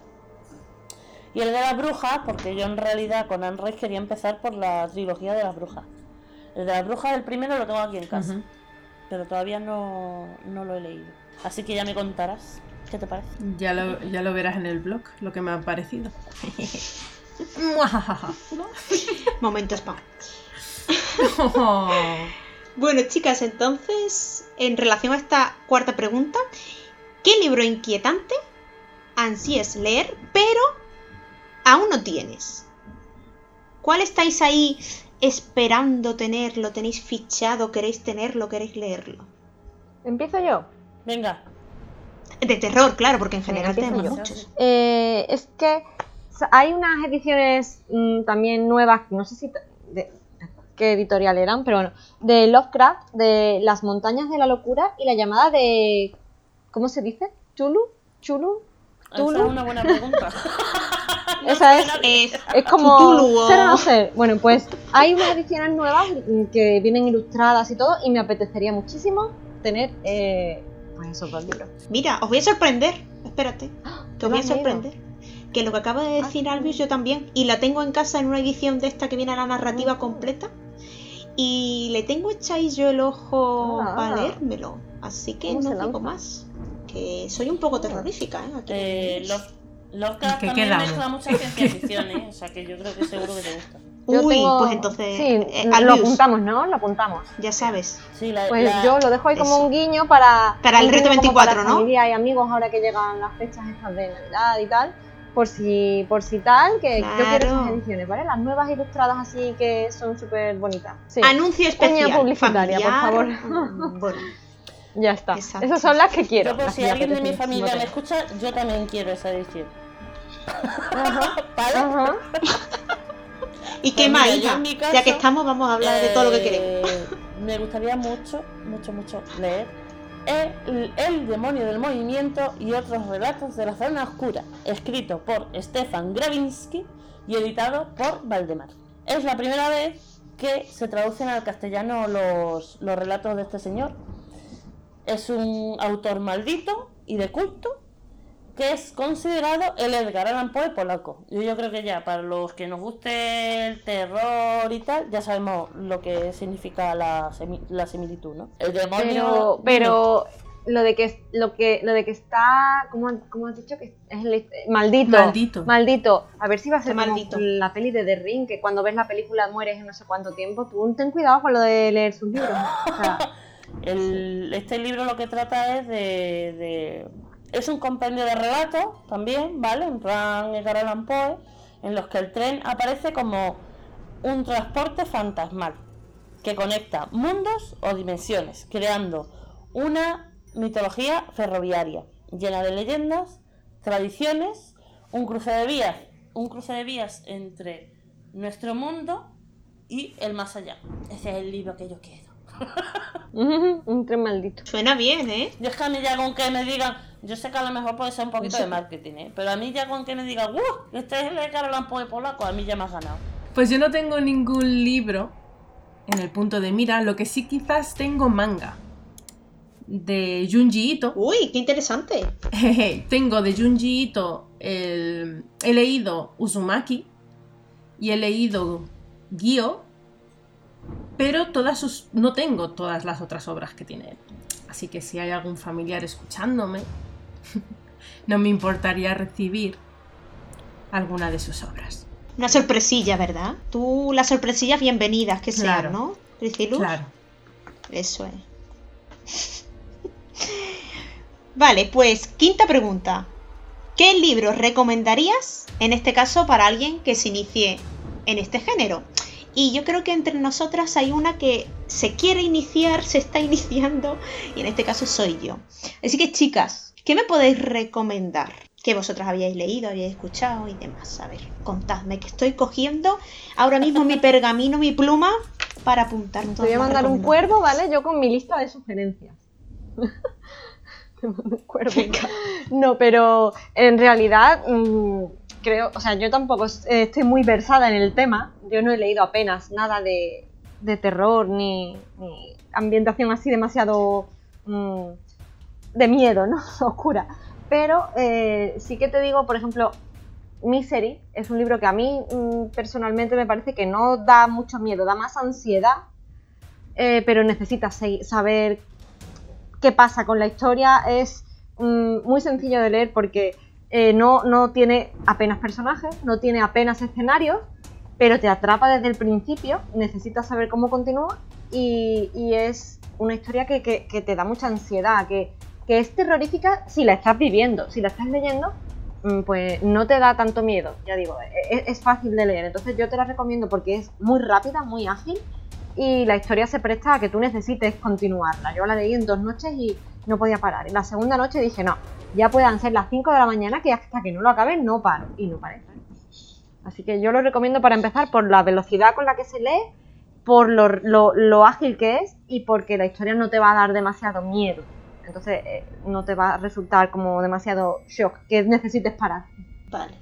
Y el de las brujas, porque yo en realidad con Anne Rice quería empezar por la trilogía de las brujas. El de las brujas, el primero lo tengo aquí en casa, pero todavía no, no lo he leído. Así que ya me contarás. ¿Qué te parece? Ya lo, ya lo verás en el blog, lo que me ha parecido. (laughs) Momento spam. (laughs) Bueno, chicas, entonces, en relación a esta cuarta pregunta, ¿qué libro inquietante ansíes leer, pero aún no tienes? ¿Cuál estáis ahí esperando tenerlo? ¿Tenéis fichado? ¿Queréis tenerlo? ¿Queréis leerlo? ¿Empiezo yo? Venga, De terror, claro, porque en Venga, general empiezo tenemos yo. muchos. Eh, es que hay unas ediciones mm, también nuevas, no sé si... de- qué editorial eran, pero bueno, de Lovecraft, de Las montañas de la locura y la llamada de ¿cómo se dice? ¿Chulu? ¿Chulu? (laughs) Esa es una buena pregunta. Esa es, Es, es como Cthulhu no ser. Bueno, pues hay unas ediciones nuevas que vienen ilustradas y todo y me apetecería muchísimo tener eh, pues esos dos libros. Mira, os voy a sorprender. Espérate. Que os voy a ¿Lo has leído? sorprender. Que lo que acaba de decir Albius yo también. Y la tengo en casa en una edición de esta que viene a la narrativa completa. Y le tengo echáis yo el ojo Ah. para leérmelo. Así que ¿Cómo no digo más. Que soy un poco terrorífica, ¿eh? Aquí Eh, Love- Lovecraft ¿Qué también mezcla mucha ciencia ficción, ¿eh? O sea que yo creo que seguro que te gusta. Yo Uy, tengo- pues entonces. Sí, eh, lo apuntamos, ¿no? Lo apuntamos. ya sabes. Sí, la, Pues la- yo lo dejo ahí como eso. un guiño para. Para el reto guiño como 24, para ¿no? Familia y amigos ahora que llegan las fechas estas de Navidad y tal. Por si, por si tal, que yo quiero Claro. esas ediciones, ¿vale? Las nuevas ilustradas así que son súper bonitas. Sí. Anuncio especial. publicitaria, por familiar, favor. mm, Bueno, (laughs) Ya está. Exacto. Esas son las que quiero. Yo, por las si alguien de mi familia me escucha, yo también quiero esa edición. Ajá. (laughs) ¿Vale? Ajá. ¿y Pues qué más, mira, yo hija? en mi ya que estamos, vamos a hablar de todo lo que queremos. Eh, Me gustaría mucho, mucho, mucho leer el, el demonio del movimiento y otros relatos de la zona oscura, escrito por Stefan Gravinsky y editado por Valdemar. Es la primera vez que se traducen al castellano los, los relatos de este señor. Es un autor maldito y de culto que es considerado el Edgar Allan Poe polaco. Y yo creo que ya, para los que nos guste el terror y tal, ya sabemos lo que significa la, semi- la similitud, ¿no? El demonio... Pero, pero lo de que lo que lo de que está ¿cómo, cómo has dicho que es el- maldito Maldito. maldito a ver si va a ser maldito. la peli de The Ring que cuando ves la película mueres en no sé cuánto tiempo tú ten cuidado con lo de leer sus libros o sea, (laughs) El- este libro lo que trata es de, de- Es un compendio de relatos también, ¿vale? En plan Edgar Allan Poe, en los que el tren aparece como un transporte fantasmal que conecta mundos o dimensiones, creando una mitología ferroviaria llena de leyendas, tradiciones, un cruce de vías, un cruce de vías entre nuestro mundo y el más allá. Ese es el libro que yo quiero. Un tren maldito Suena bien, ¿eh? Yo es que a mí ya con que me digan, yo sé que a lo mejor puede ser un poquito de marketing, ¿eh? pero a mí ya con que me digan, ¡uh! Este es el de Carolan Poe polaco, a mí ya me has ganado. Pues yo no tengo ningún libro en el punto de mira, lo que sí quizás tengo manga de Junji Ito. Uy, qué interesante. Tengo de Junji Ito, el- he leído Uzumaki y he leído Gyo, pero todas sus, no tengo todas las otras obras que tiene él. Así que si hay algún familiar escuchándome, (laughs) no me importaría recibir alguna de sus obras. Una sorpresilla, ¿verdad? Tú, las sorpresillas bienvenidas que sean, Claro. ¿no? Priscilus? Claro. Eso es. Vale, pues quinta pregunta. ¿Qué libro recomendarías, en este caso, para alguien que se inicie en este género? Y yo creo que entre nosotras hay una que se quiere iniciar, se está (laughs) iniciando, y en este caso soy yo. Así que, chicas, ¿qué me podéis recomendar? Que vosotras habíais leído, habíais escuchado y demás. A ver, contadme, que estoy cogiendo ahora mismo mi (laughs) pergamino, mi pluma, para apuntar te voy a mandar un cuervo vale yo con mi lista de sugerencias (laughs) te mando un cuervo no pero en realidad mm, creo o sea yo tampoco eh, estoy muy versada en el tema. Yo no he leído apenas nada de, de terror ni, ambientación así demasiado mm, de miedo no (laughs) oscura. Pero eh, sí que te digo por ejemplo Misery es un libro que a mí mm, personalmente me parece que no da mucho miedo, da más ansiedad, eh, pero necesitas saber qué pasa con la historia. Es mm, muy sencillo de leer porque eh, no, no tiene apenas personajes, no tiene apenas escenarios, pero te atrapa desde el principio, necesitas saber cómo continúa y, y es una historia que, que- te da mucha ansiedad, que, que es terrorífica si la estás viviendo, si la estás leyendo mm, pues no te da tanto miedo, ya digo, e- e- es, fácil de leer, entonces yo te la recomiendo porque es muy rápida, muy ágil y la historia se presta a que tú necesites continuarla. Yo la leí en dos noches y no podía parar. En la segunda noche dije, no, ya puedan ser las 5 de la mañana que hasta que no lo acabe no paro y no paré. Así que yo lo recomiendo para empezar por la velocidad con la que se lee por lo, lo- lo ágil que es y porque la historia no te va a dar demasiado miedo. Entonces eh, no te va a resultar como demasiado shock que necesites parar. Vale.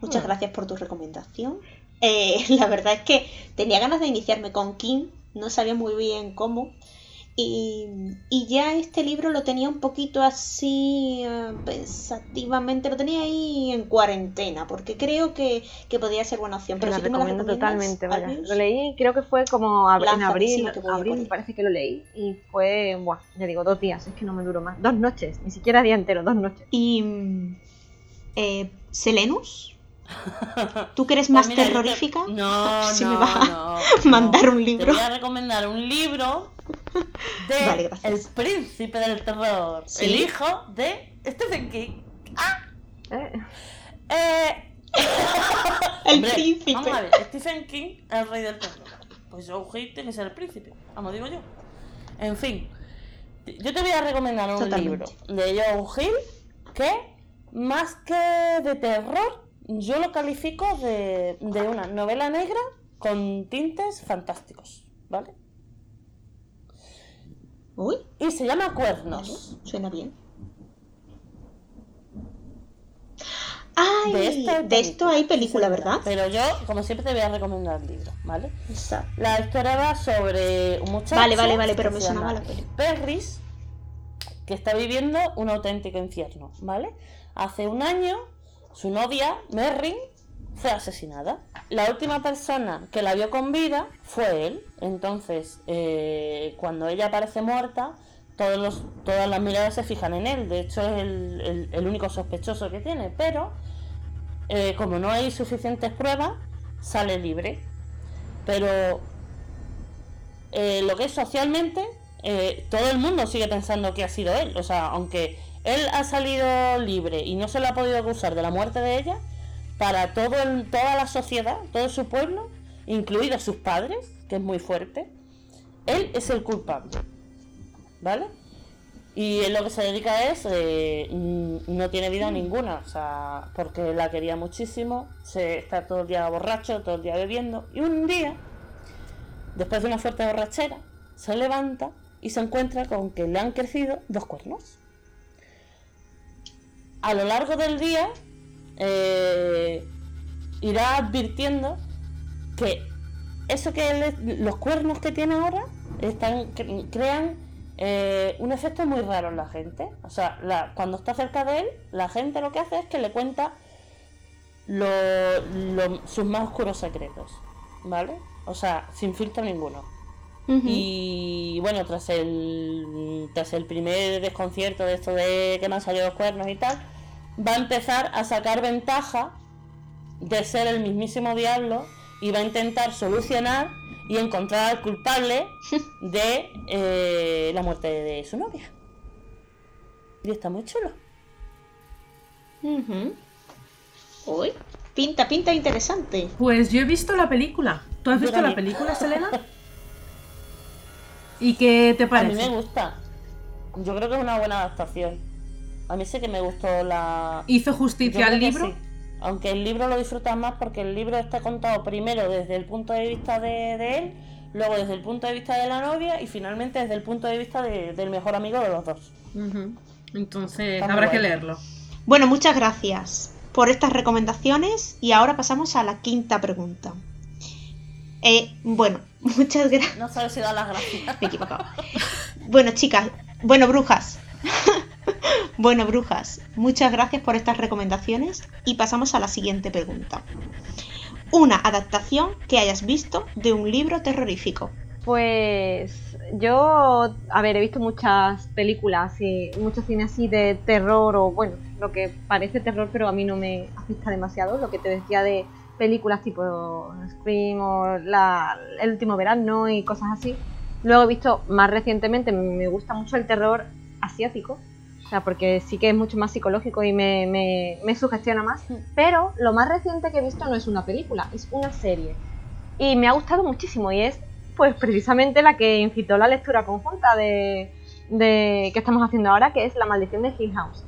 Muchas gracias por tu recomendación. Eh, (laughs) la verdad es que tenía ganas de iniciarme con King, no sabía muy bien cómo. Y, y ya este libro lo tenía un poquito así eh, pensativamente, lo tenía ahí en cuarentena, porque creo que, que podría ser buena opción. Pero si me la recomiendo recomiendas, totalmente, vaya. Lo leí, creo que fue como ab- en abril, sí, abril me parece que lo leí y fue, buah, ya digo, dos días, es que no me duró más. Dos noches, ni siquiera día entero, dos noches. Y. mm, eh, Selenus, ¿tú que eres Pues más mira, yo te- terrorífica? (laughs) No, (laughs) Si no, me vas a no, (laughs) mandar no. un libro. Te voy a recomendar un libro de Vale. El Príncipe del Terror, Sí. el hijo de Stephen King. Eh, Eh, El hombre, príncipe. Vamos a ver, Stephen King, el rey del terror. Pues Joe Hill tiene que ser el príncipe, vamos, digo yo. En fin, yo te voy a recomendar un Totalmente. libro de Joe Hill que, más que de terror, yo lo califico de, de una novela negra con tintes fantásticos, ¿vale? Uy, Y se llama vale, Cuernos. suena bien. Ay, De, de, esta esto hay película, ¿verdad? Pero yo, como siempre, te voy a recomendar el libro, ¿vale? Exacto. La historia va sobre un muchacho. Vale, vale, vale, pero me sonaba la peli. Perris, que está viviendo un auténtico infierno, ¿vale? Hace un año, su novia, Merrin, fue asesinada. La última persona que la vio con vida fue él. Entonces, eh, cuando ella aparece muerta, todos los, todas las miradas se fijan en él. De hecho, es el, único sospechoso que tiene. Pero, eh, como no hay suficientes pruebas, sale libre. Pero eh, lo que es socialmente, todo el mundo sigue pensando que ha sido él. O sea, aunque él ha salido libre y no se le ha podido acusar de la muerte de ella, para todo el- toda la sociedad, todo su pueblo, incluidos sus padres, que es muy fuerte, él es el culpable. ¿Vale? Y él lo que se dedica es, eh, no tiene vida ninguna, o sea, porque la quería muchísimo, se está todo el día borracho, todo el día bebiendo, y un día después de una fuerte borrachera, se levanta y se encuentra con que le han crecido dos cuernos. A lo largo del día, eh, irá advirtiendo que eso que los cuernos que tiene ahora están, cre- crean eh, un efecto muy raro en la gente. O sea, la- cuando está cerca de él, la gente lo que hace es que le cuenta lo- lo- sus más oscuros secretos. ¿Vale? O sea, sin filtro ninguno. Y bueno, tras el tras el primer desconcierto de esto de que me han salido los cuernos y tal, va a empezar a sacar ventaja de ser el mismísimo diablo y va a intentar solucionar y encontrar al culpable (laughs) de eh, la muerte de su novia. Y está muy chulo. Ujú. Uy, pinta, pinta interesante. Pues yo he visto la película. ¿Tú has visto la película, (laughs) Selena? ¿Y qué te A mí parece? me gusta. Yo creo que es una buena adaptación. A mí sí que me gustó la, ¿Hizo justicia al libro? sí. Aunque el libro lo disfrutas más porque el libro está contado primero desde el punto de vista de, de él, luego desde el punto de vista de la novia y finalmente desde el punto de vista de- del mejor amigo de los dos. Entonces, Está habrá que leerlo. Bueno, muchas gracias por estas recomendaciones y ahora pasamos a la quinta pregunta. Eh, bueno, (laughs) muchas gracias. No sabes si da las gracias. (laughs) Me he equivocado. Bueno, chicas, bueno, brujas. (laughs) (laughs) bueno, brujas, muchas gracias por estas recomendaciones y pasamos a la siguiente pregunta. Una adaptación que hayas visto de un libro terrorífico. Pues yo, a ver, he visto muchas películas y mucho cine así de terror o bueno, lo que parece terror pero a mí no me afecta demasiado, lo que te decía de películas tipo Scream o la, El último verano y cosas así. Luego he visto más recientemente, me gusta mucho el terror asiático, o sea, porque sí que es mucho más psicológico y me, me, me sugestiona más. Pero lo más reciente que he visto no es una película, es una serie. Y me ha gustado muchísimo y es pues precisamente la que incitó la lectura conjunta de, de que estamos haciendo ahora, que es La maldición de Hill House.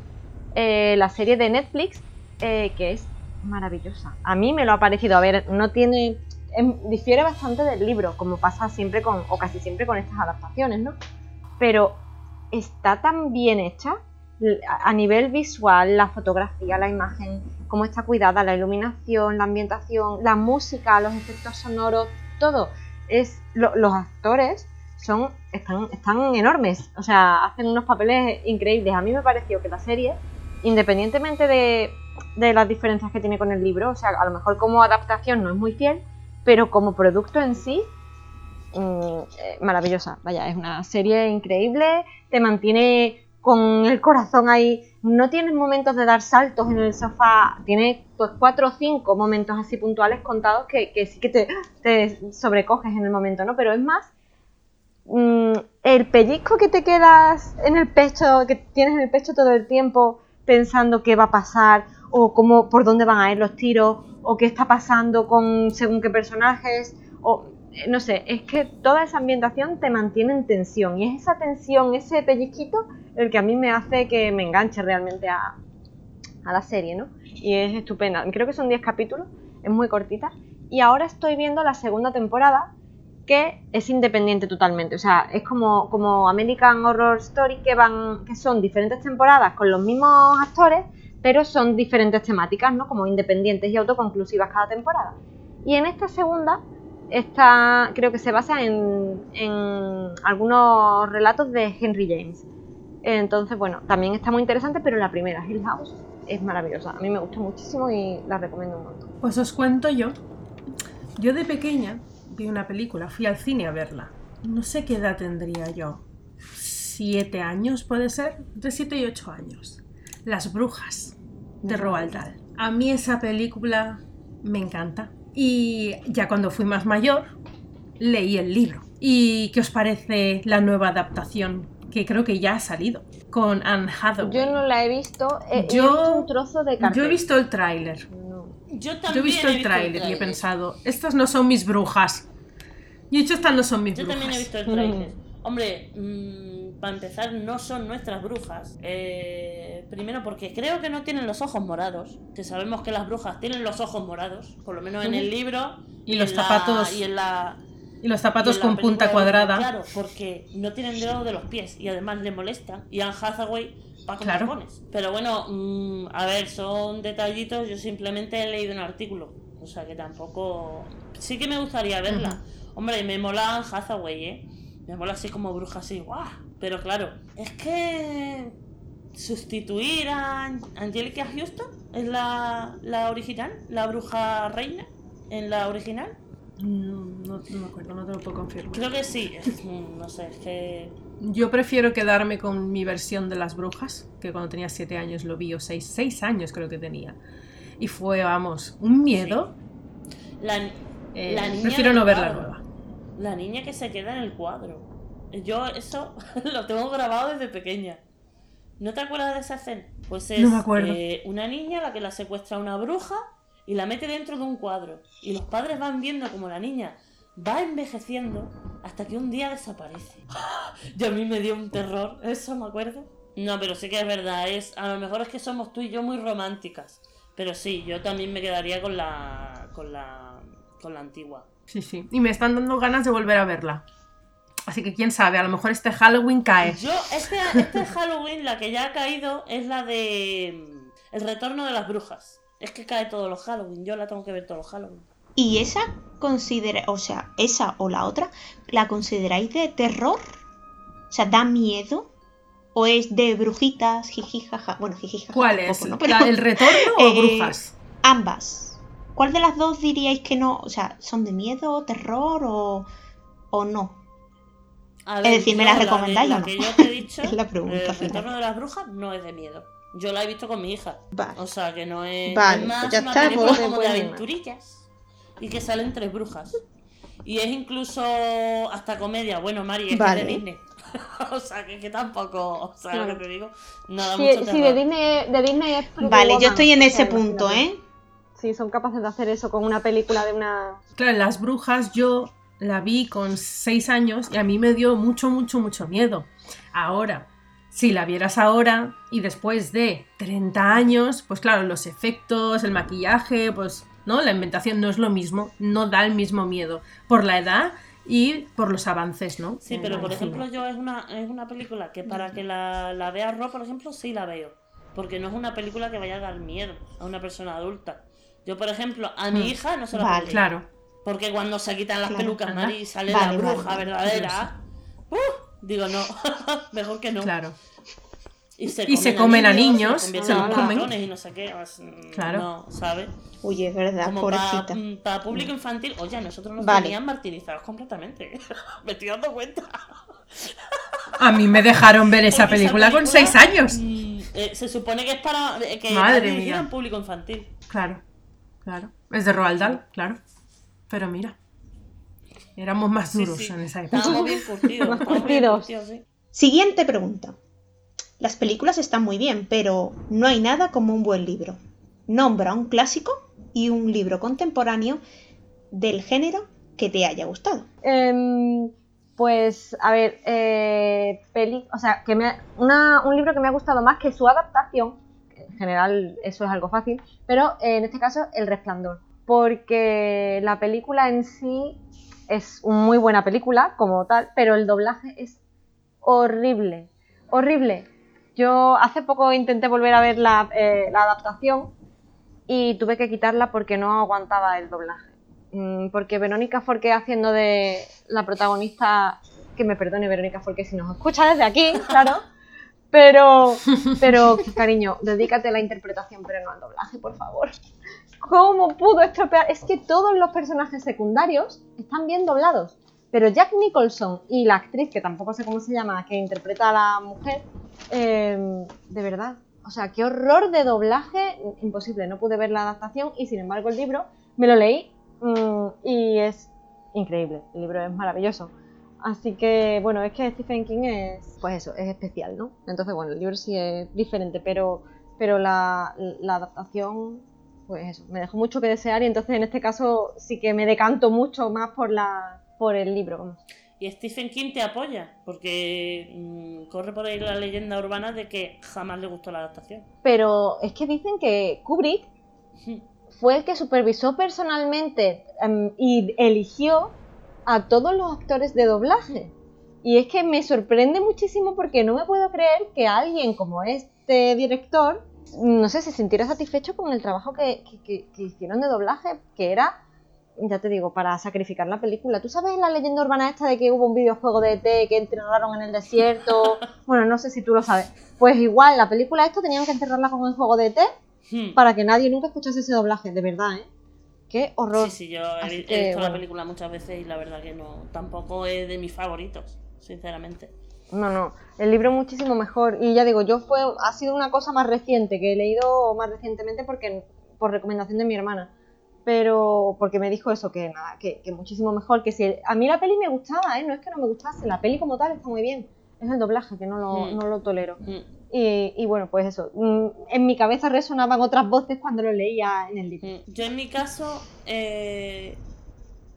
Eh, la serie de Netflix, eh, que es maravillosa. A mí me lo ha parecido. A ver, no tiene em, difiere bastante del libro, como pasa siempre con, o casi siempre con estas adaptaciones, ¿no? Pero está tan bien hecha a nivel visual, la fotografía, la imagen, cómo está cuidada, la iluminación, la ambientación, la música, los efectos sonoros, todo. Es, lo- los actores son, están, están enormes, o sea, hacen unos papeles increíbles. A mí me pareció que la serie, independientemente de, de las diferencias que tiene con el libro, o sea, a lo mejor como adaptación no es muy fiel, pero como producto en sí, mm, eh, maravillosa. Vaya, es una serie increíble, te mantiene con el corazón ahí. No tienes momentos de dar saltos en el sofá, tiene pues cuatro o cinco momentos así puntuales contados que, que sí que te, te sobrecoges en el momento, ¿no? Pero es más mm, el pellizco que te quedas en el pecho, que tienes en el pecho todo el tiempo pensando qué va a pasar o cómo, por dónde van a ir los tiros o qué está pasando con según qué personajes o no sé, es que toda esa ambientación te mantiene en tensión y es esa tensión, ese pellizquito el que a mí me hace que me enganche realmente a, a la serie, ¿no? Y es estupenda. Creo que son 10 capítulos, es muy cortita. Y ahora estoy viendo la segunda temporada, que es independiente totalmente. O sea, es como, como American Horror Story, que van, que son diferentes temporadas con los mismos actores, pero son diferentes temáticas, ¿no? Como independientes y autoconclusivas cada temporada. Y en esta segunda, esta creo que se basa en, en algunos relatos de Henry James. Entonces, bueno, también está muy interesante, pero la primera, Hill House, es maravillosa. A mí me gusta muchísimo y la recomiendo un montón. Pues os cuento yo. Yo de pequeña vi una película, fui al cine a verla. No sé qué edad tendría yo. ¿Siete años puede ser? Entre siete y ocho años. Las brujas de Roald Dahl. A mí esa película me encanta. Y ya cuando fui más mayor, leí el libro. ¿Y qué os parece la nueva adaptación? Que creo que ya ha salido. Con Anne Hathaway. Yo no la he visto, he, he Yo- visto un trozo de cartel. Yo he visto el tráiler. No. Yo también Yo he visto el tráiler y he pensado, estas no son mis brujas. Y he dicho, estas no son mis Yo brujas. también he visto el tráiler. Hombre, mm, para empezar, no son nuestras brujas. Eh, primero porque creo que no tienen los ojos morados. Que sabemos que las brujas tienen los ojos morados, por lo menos en el libro. Y los zapatos y en la, Y los zapatos con punta cuadrada. Claro, porque no tienen dedo de los pies y además le molesta. Y Anne Hathaway con Claro. Pero bueno, mm, a ver, son detallitos. Yo simplemente he leído un artículo. O sea que tampoco. Sí que me gustaría verla. Hombre, me mola Anne Hathaway, ¿eh? Me mola así como bruja, así, ¡guau! Pero claro, es que. Sustituir a An- Angelica Houston es la, la original, la bruja reina en la original. No, no me acuerdo, no te lo puedo confirmar. Creo que sí. Es- No sé, es que. Yo prefiero quedarme con mi versión de las brujas, que cuando tenía 7 años lo vi, o 6, 6 años creo que tenía. Y fue, vamos, un miedo. La, Eh, la niña prefiero no ver la nueva. La niña que se queda en el cuadro. Yo eso (laughs) lo tengo grabado desde pequeña. ¿No te acuerdas de esa escena? Pues es No me acuerdo. eh, una niña a la que la secuestra una bruja y la mete dentro de un cuadro. Y los padres van viendo como la niña va envejeciendo hasta que un día desaparece. (laughs) Y a mí me dio un terror, eso me acuerdo. No, pero sí que es verdad, es a lo mejor es que somos tú y yo muy románticas. Pero sí, yo también me quedaría con la con la con la antigua. Sí, sí. Y me están dando ganas de volver a verla. Así que quién sabe, a lo mejor este Halloween cae. Yo, este, este Halloween, la que ya ha caído es la de mm, El retorno de las brujas. Es que cae todos los Halloween, yo la tengo que ver todos los Halloween. ¿Y esa considera, o sea, esa o la otra, la consideráis de terror? O sea, ¿da miedo? ¿O es de brujitas, jiji, jaja? Bueno, jiji, jaja ¿Cuál es? ¿no? Pero ¿La- ¿El retorno o (laughs) Eh, brujas? ambas. ¿Cuál de las dos diríais que no? O sea, ¿son de miedo, terror o, o no? A Es decir, ¿me yo la de- recomendáis la o no? que yo te he (laughs) dicho, Es la pregunta El retorno de las brujas no es de miedo. Yo la he visto con mi hija. Vale. O sea, que no es, Vale, es más pues ya una está, película pues. como de Pues, aventurillas. Y que salen tres brujas. Y es incluso hasta comedia. Bueno, Mari, es Vale. de Disney. (laughs) o sea, que, que tampoco, ¿sabes Claro. lo que te digo? Nada Sí, mucho sí, de. Disney, de Disney es Vale, yo estoy en O ese sea, punto, imagínate. ¿eh? Sí, son capaces de hacer eso con una película de una... Claro, Las Brujas yo la vi con 6 años y a mí me dio mucho, mucho, mucho miedo. Ahora, si la vieras ahora y después de 30 años, pues claro, los efectos, el maquillaje, pues ¿no? La inventación no es lo mismo, no da el mismo miedo por la edad y por los avances, ¿no? Sí, pero por ejemplo yo es una, es una película que para que la, la vea Ro, por ejemplo, sí la veo. Porque no es una película que vaya a dar miedo a una persona adulta. Yo, por ejemplo, a mi Hmm. hija no se la Vale. Claro, Porque cuando se quitan las pelucas, Anda. Mari, y sale Vale, la bruja vale. verdadera. ¡uh! digo, no, (laughs) mejor que no. claro. Y se Y se comen a niños, se los en comen. y no sé qué. mm, Claro. No, ¿sabes? Uy, es verdad, Como pobrecita. para público infantil. Oye, a nosotros nos Vale. tenían martirizados completamente. (laughs) Me estoy dando cuenta. A mí me dejaron ver esa película con seis años. mm, eh, se supone que es para eh, que Madre mía. público infantil. Claro, claro. Es de Roald Dahl, claro. Pero mira, éramos más duros sí. en esa época. Estábamos bien curtidos. Más estábamos bien curtidos. curtidos, sí. Siguiente pregunta. Las películas están muy bien, pero no hay nada como un buen libro. Nombra un clásico y un libro contemporáneo del género que te haya gustado. Em, pues, a ver, eh, peli, o sea, que me, una- un libro que me ha gustado más que su adaptación, en general eso es algo fácil, pero eh, en este caso El Resplandor, porque la película en sí es una muy buena película como tal, pero el doblaje es horrible, horrible. Yo hace poco intenté volver a ver la, eh, adaptación y tuve que quitarla porque no aguantaba el doblaje. Mm, Porque Verónica Forqué haciendo de la protagonista, que me perdone Verónica Forqué si nos escucha desde aquí, claro, pero, pero cariño, dedícate a la interpretación, pero no al doblaje, por favor. ¿Cómo pudo estropear? Es que todos los personajes secundarios están bien doblados, pero Jack Nicholson y la actriz, que tampoco sé cómo se llama, que interpreta a la mujer, eh, de verdad, o sea, qué horror de doblaje, imposible, no pude ver la adaptación y sin embargo el libro me lo leí mm, y es increíble, el libro es maravilloso. Así que, bueno, es que Stephen King es, pues eso, es especial, ¿no? Entonces, bueno, el libro sí es diferente, pero, pero la adaptación, pues eso, me dejó mucho que desear y entonces en este caso sí que me decanto mucho más por, la, por el libro. vamos. Y Stephen King te apoya, porque mm, corre por ahí la leyenda urbana de que jamás le gustó la adaptación. Pero es que dicen que Kubrick (laughs) fue el que supervisó personalmente em, y eligió a todos los actores de doblaje. Y es que me sorprende muchísimo porque no me puedo creer que alguien como este director, no sé, se sintiera satisfecho con el trabajo que, que- que- que hicieron de doblaje, que era, ya te digo, para sacrificar la película. ¿Tú sabes la leyenda urbana esta de que hubo un videojuego de ET que enterraron en el desierto? (laughs) Bueno, no sé si tú lo sabes. Pues igual, la película esta tenían que enterrarla con el juego de ET Hmm. para que nadie nunca escuchase ese doblaje, de verdad, ¿eh? Qué horror. Sí, sí, yo he, que, visto la bueno. película muchas veces y la verdad que no, tampoco es de mis favoritos, sinceramente. No, no, el libro muchísimo mejor. Y ya digo, yo fue, ha sido una cosa más reciente, que he leído más recientemente porque por recomendación de mi hermana. Pero porque me dijo eso, que nada, que, que muchísimo mejor. Que si a mí la peli me gustaba, ¿eh? No es que no me gustase, la peli como tal está muy bien. Es el doblaje, que no lo, Mm. no lo tolero. Hmm. Y, y bueno, pues eso. mm, En mi cabeza resonaban otras voces cuando lo leía en el libro. Mm, Yo en mi caso eh,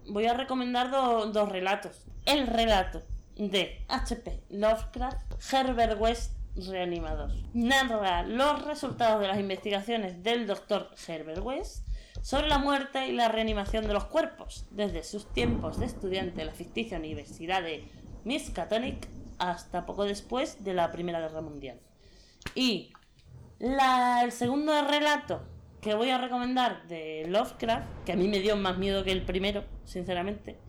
voy a recomendar do- dos relatos. El relato de H.P. Lovecraft, Herbert West Reanimador. Narra los resultados de las investigaciones del doctor Herbert West sobre la muerte y la reanimación de los cuerpos, desde sus tiempos de estudiante en la ficticia Universidad de Miskatonic hasta poco después de la Primera Guerra Mundial. Y el segundo relato que voy a recomendar de Lovecraft, que a mí me dio más miedo que el primero, sinceramente,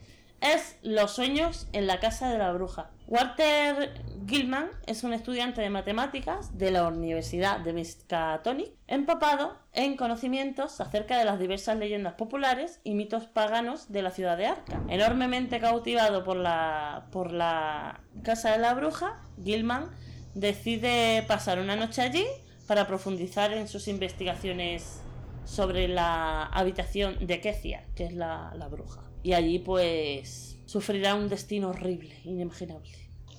es Los sueños en la casa de la bruja. Walter Gilman es un estudiante de matemáticas de la Universidad de Miskatonic, empapado en conocimientos acerca de las diversas leyendas populares y mitos paganos de la ciudad de Arca. Enormemente cautivado por la, por la casa de la bruja, Gilman decide pasar una noche allí para profundizar en sus investigaciones sobre la habitación de Kecia, que es la, la bruja. Y allí pues sufrirá un destino horrible, inimaginable.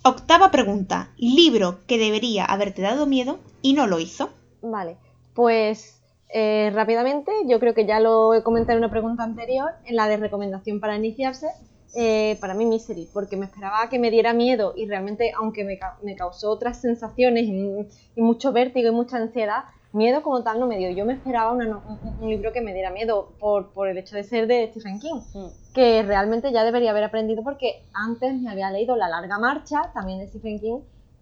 Octava pregunta. Libro que debería haberte dado miedo y no lo hizo. Vale, pues eh, rápidamente, yo creo que ya lo he comentado en una pregunta anterior, en la de recomendación para iniciarse, eh, para mí Misery, porque me esperaba que me diera miedo y realmente, aunque me, ca- me causó otras sensaciones y, y mucho vértigo y mucha ansiedad, miedo como tal no me dio. Yo me esperaba una no- un, libro que me diera miedo por, por el hecho de ser de Stephen King, Mm. que realmente ya debería haber aprendido porque antes me había leído La larga marcha, también de Stephen King,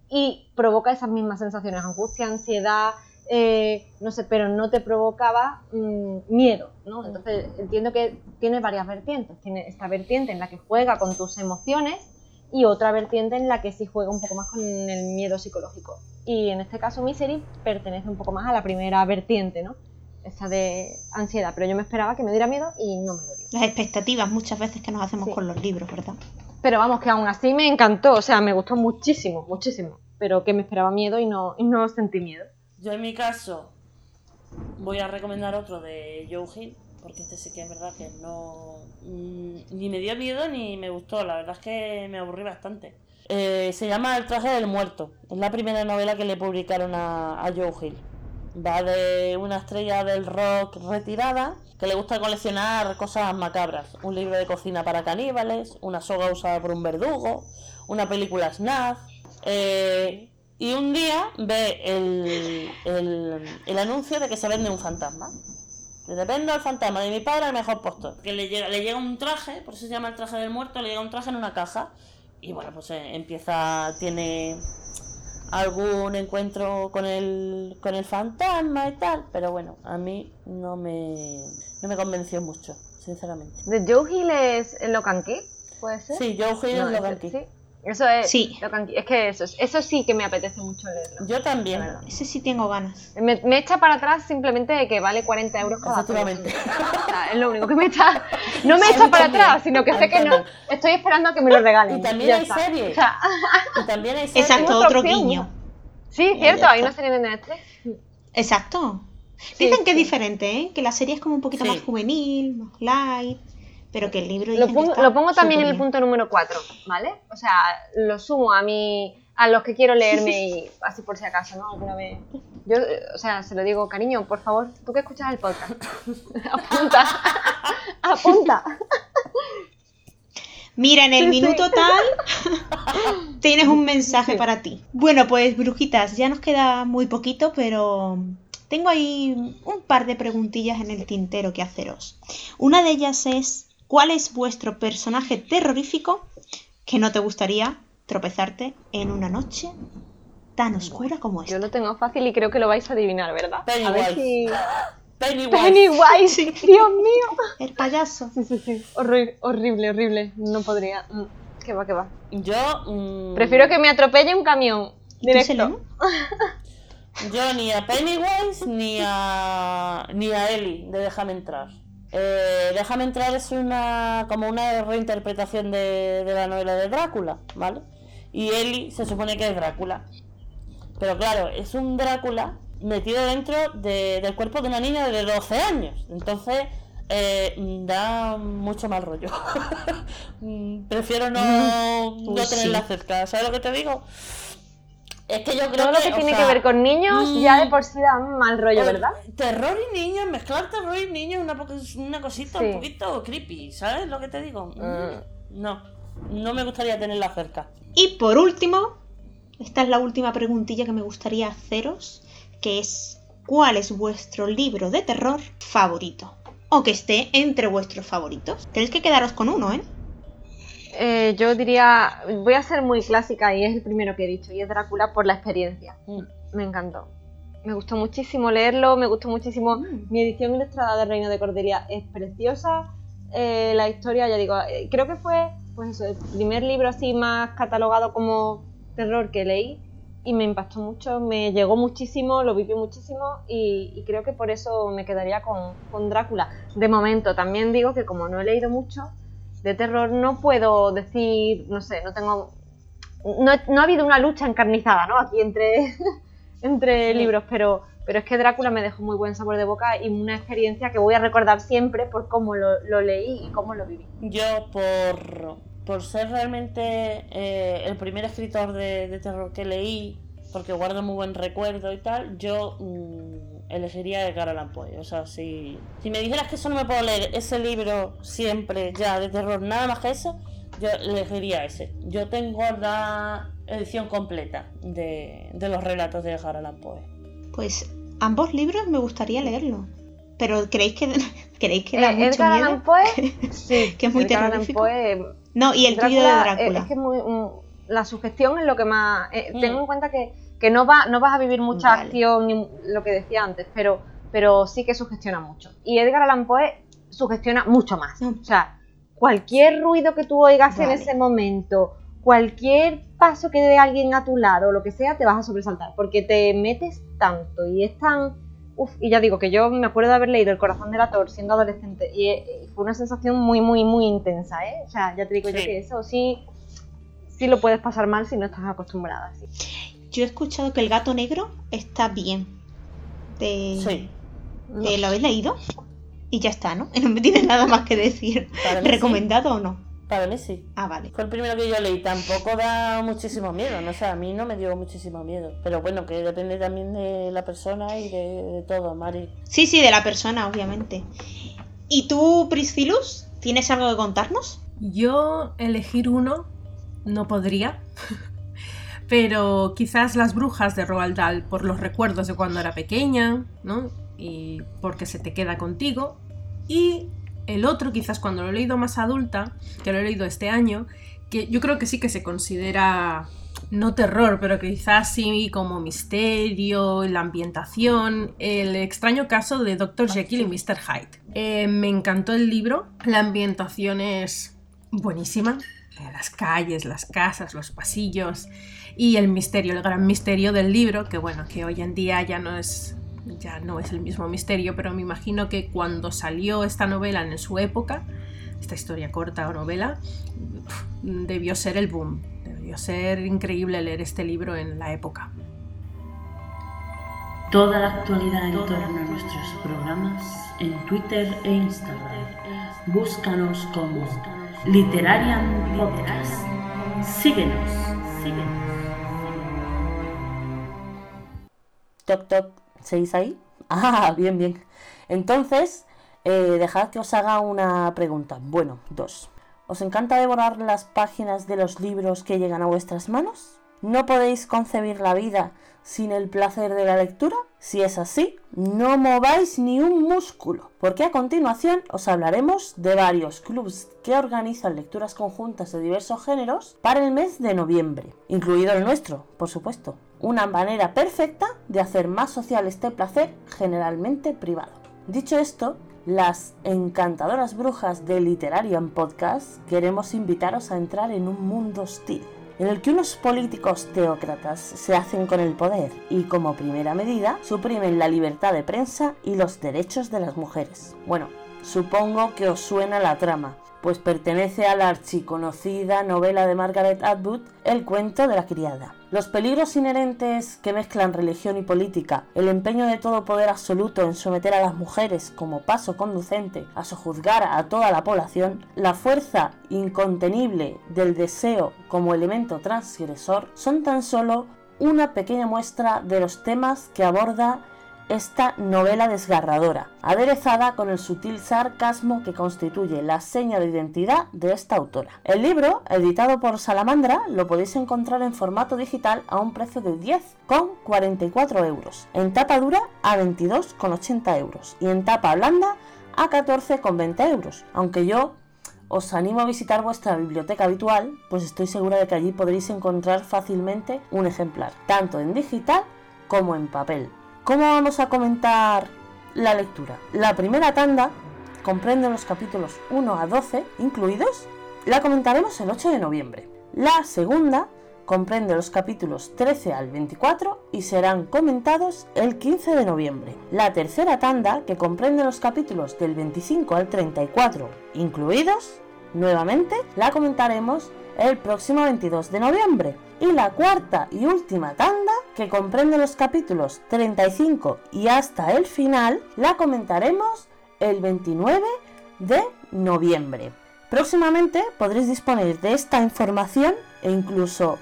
y provoca esas mismas sensaciones, angustia, ansiedad, eh, no sé, pero no te provocaba mm, miedo, ¿no? Entonces entiendo que tiene varias vertientes. Tiene esta vertiente en la que juega con tus emociones y otra vertiente en la que sí juega un poco más con el miedo psicológico. Y en este caso Misery pertenece un poco más a la primera vertiente, ¿no? Esta de ansiedad, pero yo me esperaba que me diera miedo y no me lo dio. Las expectativas muchas veces que nos hacemos Sí. con los libros, ¿verdad? Pero vamos, que aún así me encantó, o sea, me gustó muchísimo, muchísimo. Pero que me esperaba miedo y no, y no sentí miedo. Yo en mi caso voy a recomendar otro de Joe Hill, porque este sí que es verdad que no mm, ni me dio miedo ni me gustó, la verdad es que me aburrí bastante. Eh, se llama El traje del muerto, es la primera novela que le publicaron a, Joe Hill. Va de una estrella del rock retirada que le gusta coleccionar cosas macabras. Un libro de cocina para caníbales, una soga usada por un verdugo, una película snuff. eh, y un día ve el, el, el anuncio de que se vende un fantasma. Le vendo el fantasma de mi padre al mejor postor. Que le llega, le llega un traje, por eso se llama el traje del muerto, le llega un traje en una caja. Y bueno, pues eh, empieza, tiene algún encuentro con el, con el fantasma y tal. Pero bueno, a mí no me, no me convenció mucho, sinceramente. ¿De Joe Hill es Locan Key? ¿Puede ser? Sí, Joe Hill No, es lo ese- que aquí. sí. Eso es. Sí. Locan Key. Es que eso, es- eso sí que me apetece mucho leerlo. Yo también. Ese sí tengo ganas. Me, me echa para atrás simplemente de que vale 40 euros cada sea, es lo único que me echa. No me (laughs) A echa para también. atrás, sino que sé que no. Estoy esperando a que me lo regalen. Y también hay está. serie. O sea, (laughs) Y también hay series. Exacto, otro opción, guiño. sí, cierto, hay está. una serie de Netflix. Exacto. Sí, Dicen que es sí. diferente, ¿eh? Que la serie es como un poquito Sí. más juvenil, más light, pero que el libro Lo pongo, lo pongo también en el punto número 4, ¿vale? O sea, lo sumo a mi a los que quiero leerme y (laughs) así por si acaso, ¿no? Alguna vez. Yo, o sea, se lo digo, cariño, por favor, tú que escuchas el podcast, (laughs) apunta, (laughs) apunta. Mira, en el Sí, minuto sí. tal tienes un mensaje Sí. para ti. Bueno, pues brujitas, ya nos queda muy poquito, pero tengo ahí un par de preguntillas en el tintero que haceros. Una de ellas es, ¿cuál es vuestro personaje terrorífico que no te gustaría tropezarte en una noche tan oscura como esta? Yo lo tengo fácil y creo que lo vais a adivinar, ¿verdad? A ver Pennywise. si... (laughs) Pennywise. Pennywise, Dios mío. El payaso. Sí, sí, sí. Horri- horrible, horrible. No podría. Mm, Que va, que va. Yo. mm, Prefiero que me atropelle un camión. ¿Tú, Directo. (laughs) Yo ni a Pennywise ni a. ni a Ellie de Déjame entrar. Eh, Déjame entrar es una. como una reinterpretación de, de la novela de Drácula, ¿vale? Y Ellie se supone que es Drácula. Pero claro, es un Drácula metido dentro de- del cuerpo de una niña de 12 años. Entonces. eh, da mucho mal rollo. (laughs) Mm, Prefiero no, no Pues tenerla sí. cerca. ¿Sabes lo que te digo? Es que yo creo Todo lo que. que o tiene sea, que ver con niños mm, ya de por sí da mal rollo, ¿verdad? Terror y niños, mezclar terror y niños es una, una cosita Sí. un poquito creepy, ¿sabes lo que te digo? Mm, Mm. No, no me gustaría tenerla cerca. Y por último, esta es la última preguntilla que me gustaría haceros, que es ¿cuál es vuestro libro de terror favorito? O que esté entre vuestros favoritos. Tenéis que quedaros con uno, ¿eh? Eh, yo diría, voy a ser muy clásica y es el primero que he dicho, y es Drácula por la experiencia. Mm. Me encantó. Me gustó muchísimo leerlo, me gustó muchísimo. Mm. Mi edición ilustrada de Reino de Cordelia es preciosa. Eh, la historia, ya digo, eh, creo que fue pues eso, el primer libro así más catalogado como terror que leí y me impactó mucho, me llegó muchísimo, lo viví muchísimo y, y creo que por eso me quedaría con, con Drácula. De momento, también digo que como no he leído mucho de terror, no puedo decir, no sé, no tengo... No, no ha habido una lucha encarnizada, ¿no? Aquí entre, (laughs) entre Sí. libros, pero, pero es que Drácula me dejó muy buen sabor de boca y una experiencia que voy a recordar siempre por cómo lo, lo leí y cómo lo viví. Yo, por, por ser realmente eh, el primer escritor de, de terror que leí, porque guardo muy buen recuerdo y tal, yo mm, elegiría Edgar Allan Poe. O sea, si, si me dijeras que solo me puedo leer ese libro siempre ya de terror, nada más que eso, yo elegiría ese. Yo tengo la edición completa de, de los relatos de Edgar Allan Poe. Pues ambos libros me gustaría leerlos. Pero ¿creéis que, (laughs) ¿creéis que da Eh, mucho Edgar miedo? Allan Poe, (laughs) sí, Que es muy Edgar terrorífico. Poe, No, y el tuyo de Drácula, Drácula. Es que muy- mm, la sugestión es lo que más. eh, Mm. Ten en cuenta que, que no, va, no vas a vivir mucha Vale. acción, ni lo que decía antes, pero, pero sí que sugestiona mucho. Y Edgar Allan Poe sugestiona mucho más. Mm. O sea, cualquier ruido que tú oigas en ese momento, cualquier paso que dé alguien a tu lado, o lo que sea, te vas a sobresaltar, porque te metes tanto y es tan. Uf, y ya digo que yo me acuerdo de haber leído El corazón del ator siendo adolescente y, eh, fue una sensación muy, muy, muy intensa, ¿eh? O sea, ya te digo yo que eso sí, sí lo puedes pasar mal si no estás acostumbrada. sí. Yo he escuchado que el gato negro está bien. De... Sí. de- ¿Lo habéis leído? Y ya está, ¿no? (laughs) No me tiene nada más que decir. (laughs) Sí. ¿Recomendado o no? Para mí sí. Ah, vale. Fue el primero que yo leí, tampoco da muchísimo miedo, no sé, a mí no me dio muchísimo miedo. Pero bueno, que depende también de la persona y de, de todo, Mari. Sí, sí, de la persona, obviamente. ¿Y tú, Priscilus? ¿Tienes algo que contarnos? Yo elegir uno no podría, (laughs) pero quizás las brujas de Roald Dahl por los recuerdos de cuando era pequeña, ¿no? Y porque se te queda contigo. Y el otro, quizás cuando lo he leído más adulta, que lo he leído este año, que yo creo que sí que se considera no terror, pero quizás sí como misterio, la ambientación, el extraño caso de Dr. Jekyll y Mr. Hyde. Eh, me encantó el libro, la ambientación es buenísima, las calles, las casas, los pasillos y el misterio, el gran misterio del libro, que bueno, que hoy en día ya no es ya no es el mismo misterio, pero me imagino que cuando salió esta novela en su época, esta historia corta o novela, debió ser el boom. Debió ser increíble leer este libro en la época. Toda la actualidad en torno a nuestros programas en Twitter e Instagram. Búscanos como Literarian Podcast. Síguenos, síguenos. Toc, toc, ¿seguís ahí? (laughs) Ah, bien, bien. Entonces, eh, dejad que os haga una pregunta. Bueno, dos. ¿Os encanta devorar las páginas de los libros que llegan a vuestras manos? ¿No podéis concebir la vida sin el placer de la lectura? Si es así, no mováis ni un músculo, porque a continuación os hablaremos de varios clubs que organizan lecturas conjuntas de diversos géneros para el mes de noviembre, incluido el nuestro, por supuesto. Una manera perfecta de hacer más social este placer, generalmente privado. Dicho esto, las encantadoras brujas de Literarian Podcast queremos invitaros a entrar en un mundo hostil, en el que unos políticos teócratas se hacen con el poder y como primera medida suprimen la libertad de prensa y los derechos de las mujeres. Bueno, supongo que os suena la trama, pues pertenece a la archiconocida novela de Margaret Atwood, El cuento de la criada. Los peligros inherentes que mezclan religión y política, el empeño de todo poder absoluto en someter a las mujeres como paso conducente a sojuzgar a toda la población, la fuerza incontenible del deseo como elemento transgresor, son tan solo una pequeña muestra de los temas que aborda esta novela desgarradora, aderezada con el sutil sarcasmo que constituye la seña de identidad de esta autora. El libro, editado por Salamandra, lo podéis encontrar en formato digital a un precio de 10,44 euros, en tapa dura a 22,80 euros y en tapa blanda a 14,20 euros, aunque yo os animo a visitar vuestra biblioteca habitual, pues estoy segura de que allí podréis encontrar fácilmente un ejemplar, tanto en digital como en papel. ¿Cómo vamos a comentar la lectura? La primera tanda comprende los capítulos 1 a 12 incluidos. La comentaremos el 8 de noviembre. La segunda comprende los capítulos 13 al 24 y serán comentados el 15 de noviembre. La tercera tanda, que comprende los capítulos del 25 al 34 incluidos, nuevamente la comentaremos el próximo 22 de noviembre. Y la cuarta y última tanda, que comprende los capítulos 35 y hasta el final, la comentaremos el 29 de noviembre. Próximamente podréis disponer de esta información e incluso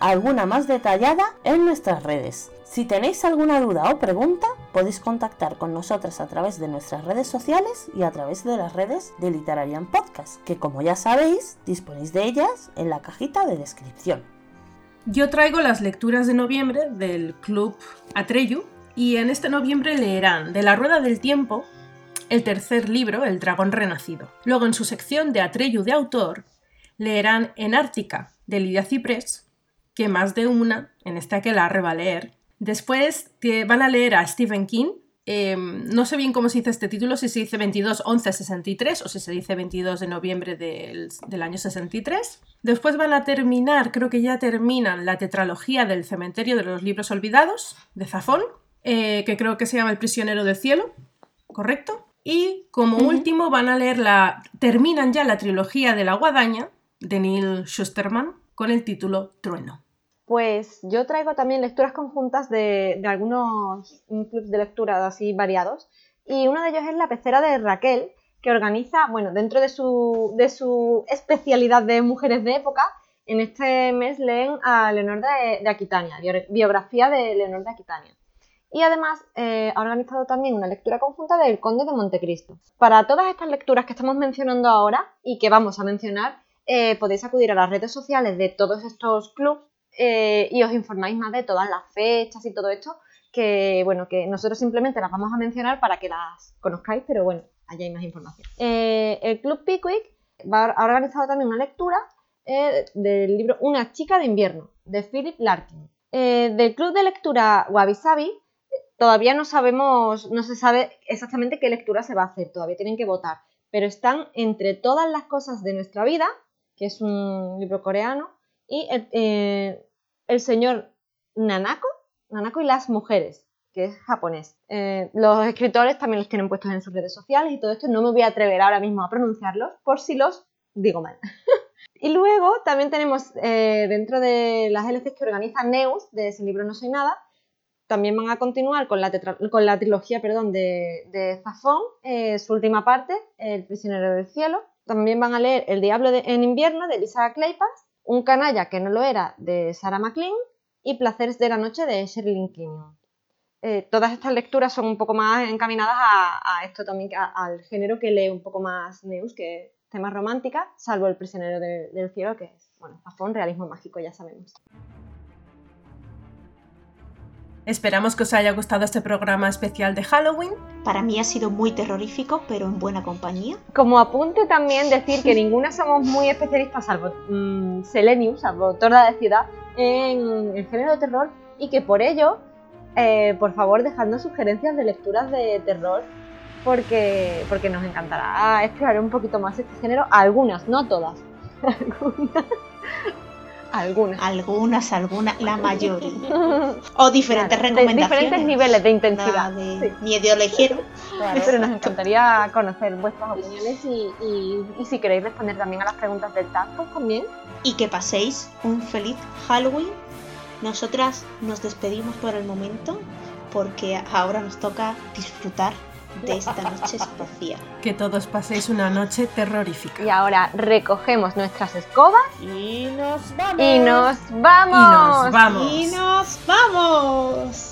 alguna más detallada en nuestras redes. Si tenéis alguna duda o pregunta, podéis contactar con nosotras a través de nuestras redes sociales y a través de las redes de Literarian Podcast, que como ya sabéis, disponéis de ellas en la cajita de descripción. Yo traigo las lecturas de noviembre del Club Atreyu, Y en este noviembre leerán De la Rueda del Tiempo, el tercer libro, El Dragón Renacido. Luego, en su sección de Atreyu de autor, leerán En Ártica, de Lidia Ciprés, que más de una, en esta que la va a leer. Después van a leer a Stephen King, Em, no sé bien cómo se dice este título, si se dice 22 11 63 o si se dice 22 de noviembre del, año 63. Después van a terminar, creo que ya terminan la tetralogía del cementerio de los libros olvidados de Zafón, eh, que creo que se llama El prisionero del cielo, ¿correcto? Y como último van a leer la... terminan ya la trilogía de la guadaña de Neil Schusterman con el título Trueno. Pues yo traigo también lecturas conjuntas de, algunos clubs de lectura así variados. Y uno de ellos es la pecera de Raquel, que organiza, bueno, dentro de su, de su especialidad de mujeres de época, en este mes leen a Leonor de, Aquitania, biografía de Leonor de Aquitania. Y además eh, ha organizado también una lectura conjunta del Conde de Montecristo. Para todas estas lecturas que estamos mencionando ahora y que vamos a mencionar, eh, podéis acudir a las redes sociales de todos estos clubs eh, y os informáis más de todas las fechas y todo esto, que bueno, que nosotros simplemente las vamos a mencionar para que las conozcáis, pero bueno, allá hay más información. Eh, el Club Pickwick ha organizado también una lectura eh, del libro Una chica de invierno, de Philip Larkin. del Club de Lectura Wabi Sabi, todavía no sabemos, no se sabe exactamente qué lectura se va a hacer, todavía tienen que votar, pero están entre todas las cosas de nuestra vida, que es un libro coreano, y eh, el señor Nanako, Nanako y las mujeres, que es japonés. Eh, los escritores también los tienen puestos en sus redes sociales y todo esto no me voy a atrever ahora mismo a pronunciarlos por si los digo mal. (laughs) y luego también tenemos eh, dentro de las LCs que organiza Neus, de ese libro No soy nada, también van a continuar con la, con la trilogía perdón, de, de Zafón, su última parte, El prisionero del cielo. También van a leer El diablo en invierno de Lisa Claypas un canalla que no lo era de Sarah McLean y Placeres de la noche de Sherlyn King. Eh, todas estas lecturas son un poco más encaminadas a, esto también, al género que lee un poco más Neus, que temas románticas, salvo El prisionero del cielo, que es, bueno, un realismo mágico, ya sabemos. Esperamos que os haya gustado este programa especial de Halloween. Para mí ha sido muy terrorífico, pero en buena compañía. Como apunte también decir que ninguna somos muy especialistas, salvo mmm, Selenium, salvo Torda de Ciudad, en el género de terror y que por ello, eh, por favor, dejadnos sugerencias de lecturas de terror porque, porque nos encantará explorar un poquito más este género. Algunas, no todas. (laughs) Algunas. Algunas. Algunas, algunas, la mayoría. (laughs) O diferentes recomendaciones. diferentes niveles de intensidad. de Miedo ligero. Pero nos encantaría conocer vuestras opiniones y, y, si queréis responder también a las preguntas del tag, pues también. Y que paséis un feliz Halloween. Nosotras nos despedimos por el momento porque ahora nos toca disfrutar de esta noche espacial. Que todos paséis una noche terrorífica. Y ahora recogemos nuestras escobas y nos vamos. Y nos vamos. Y nos vamos. Y nos vamos.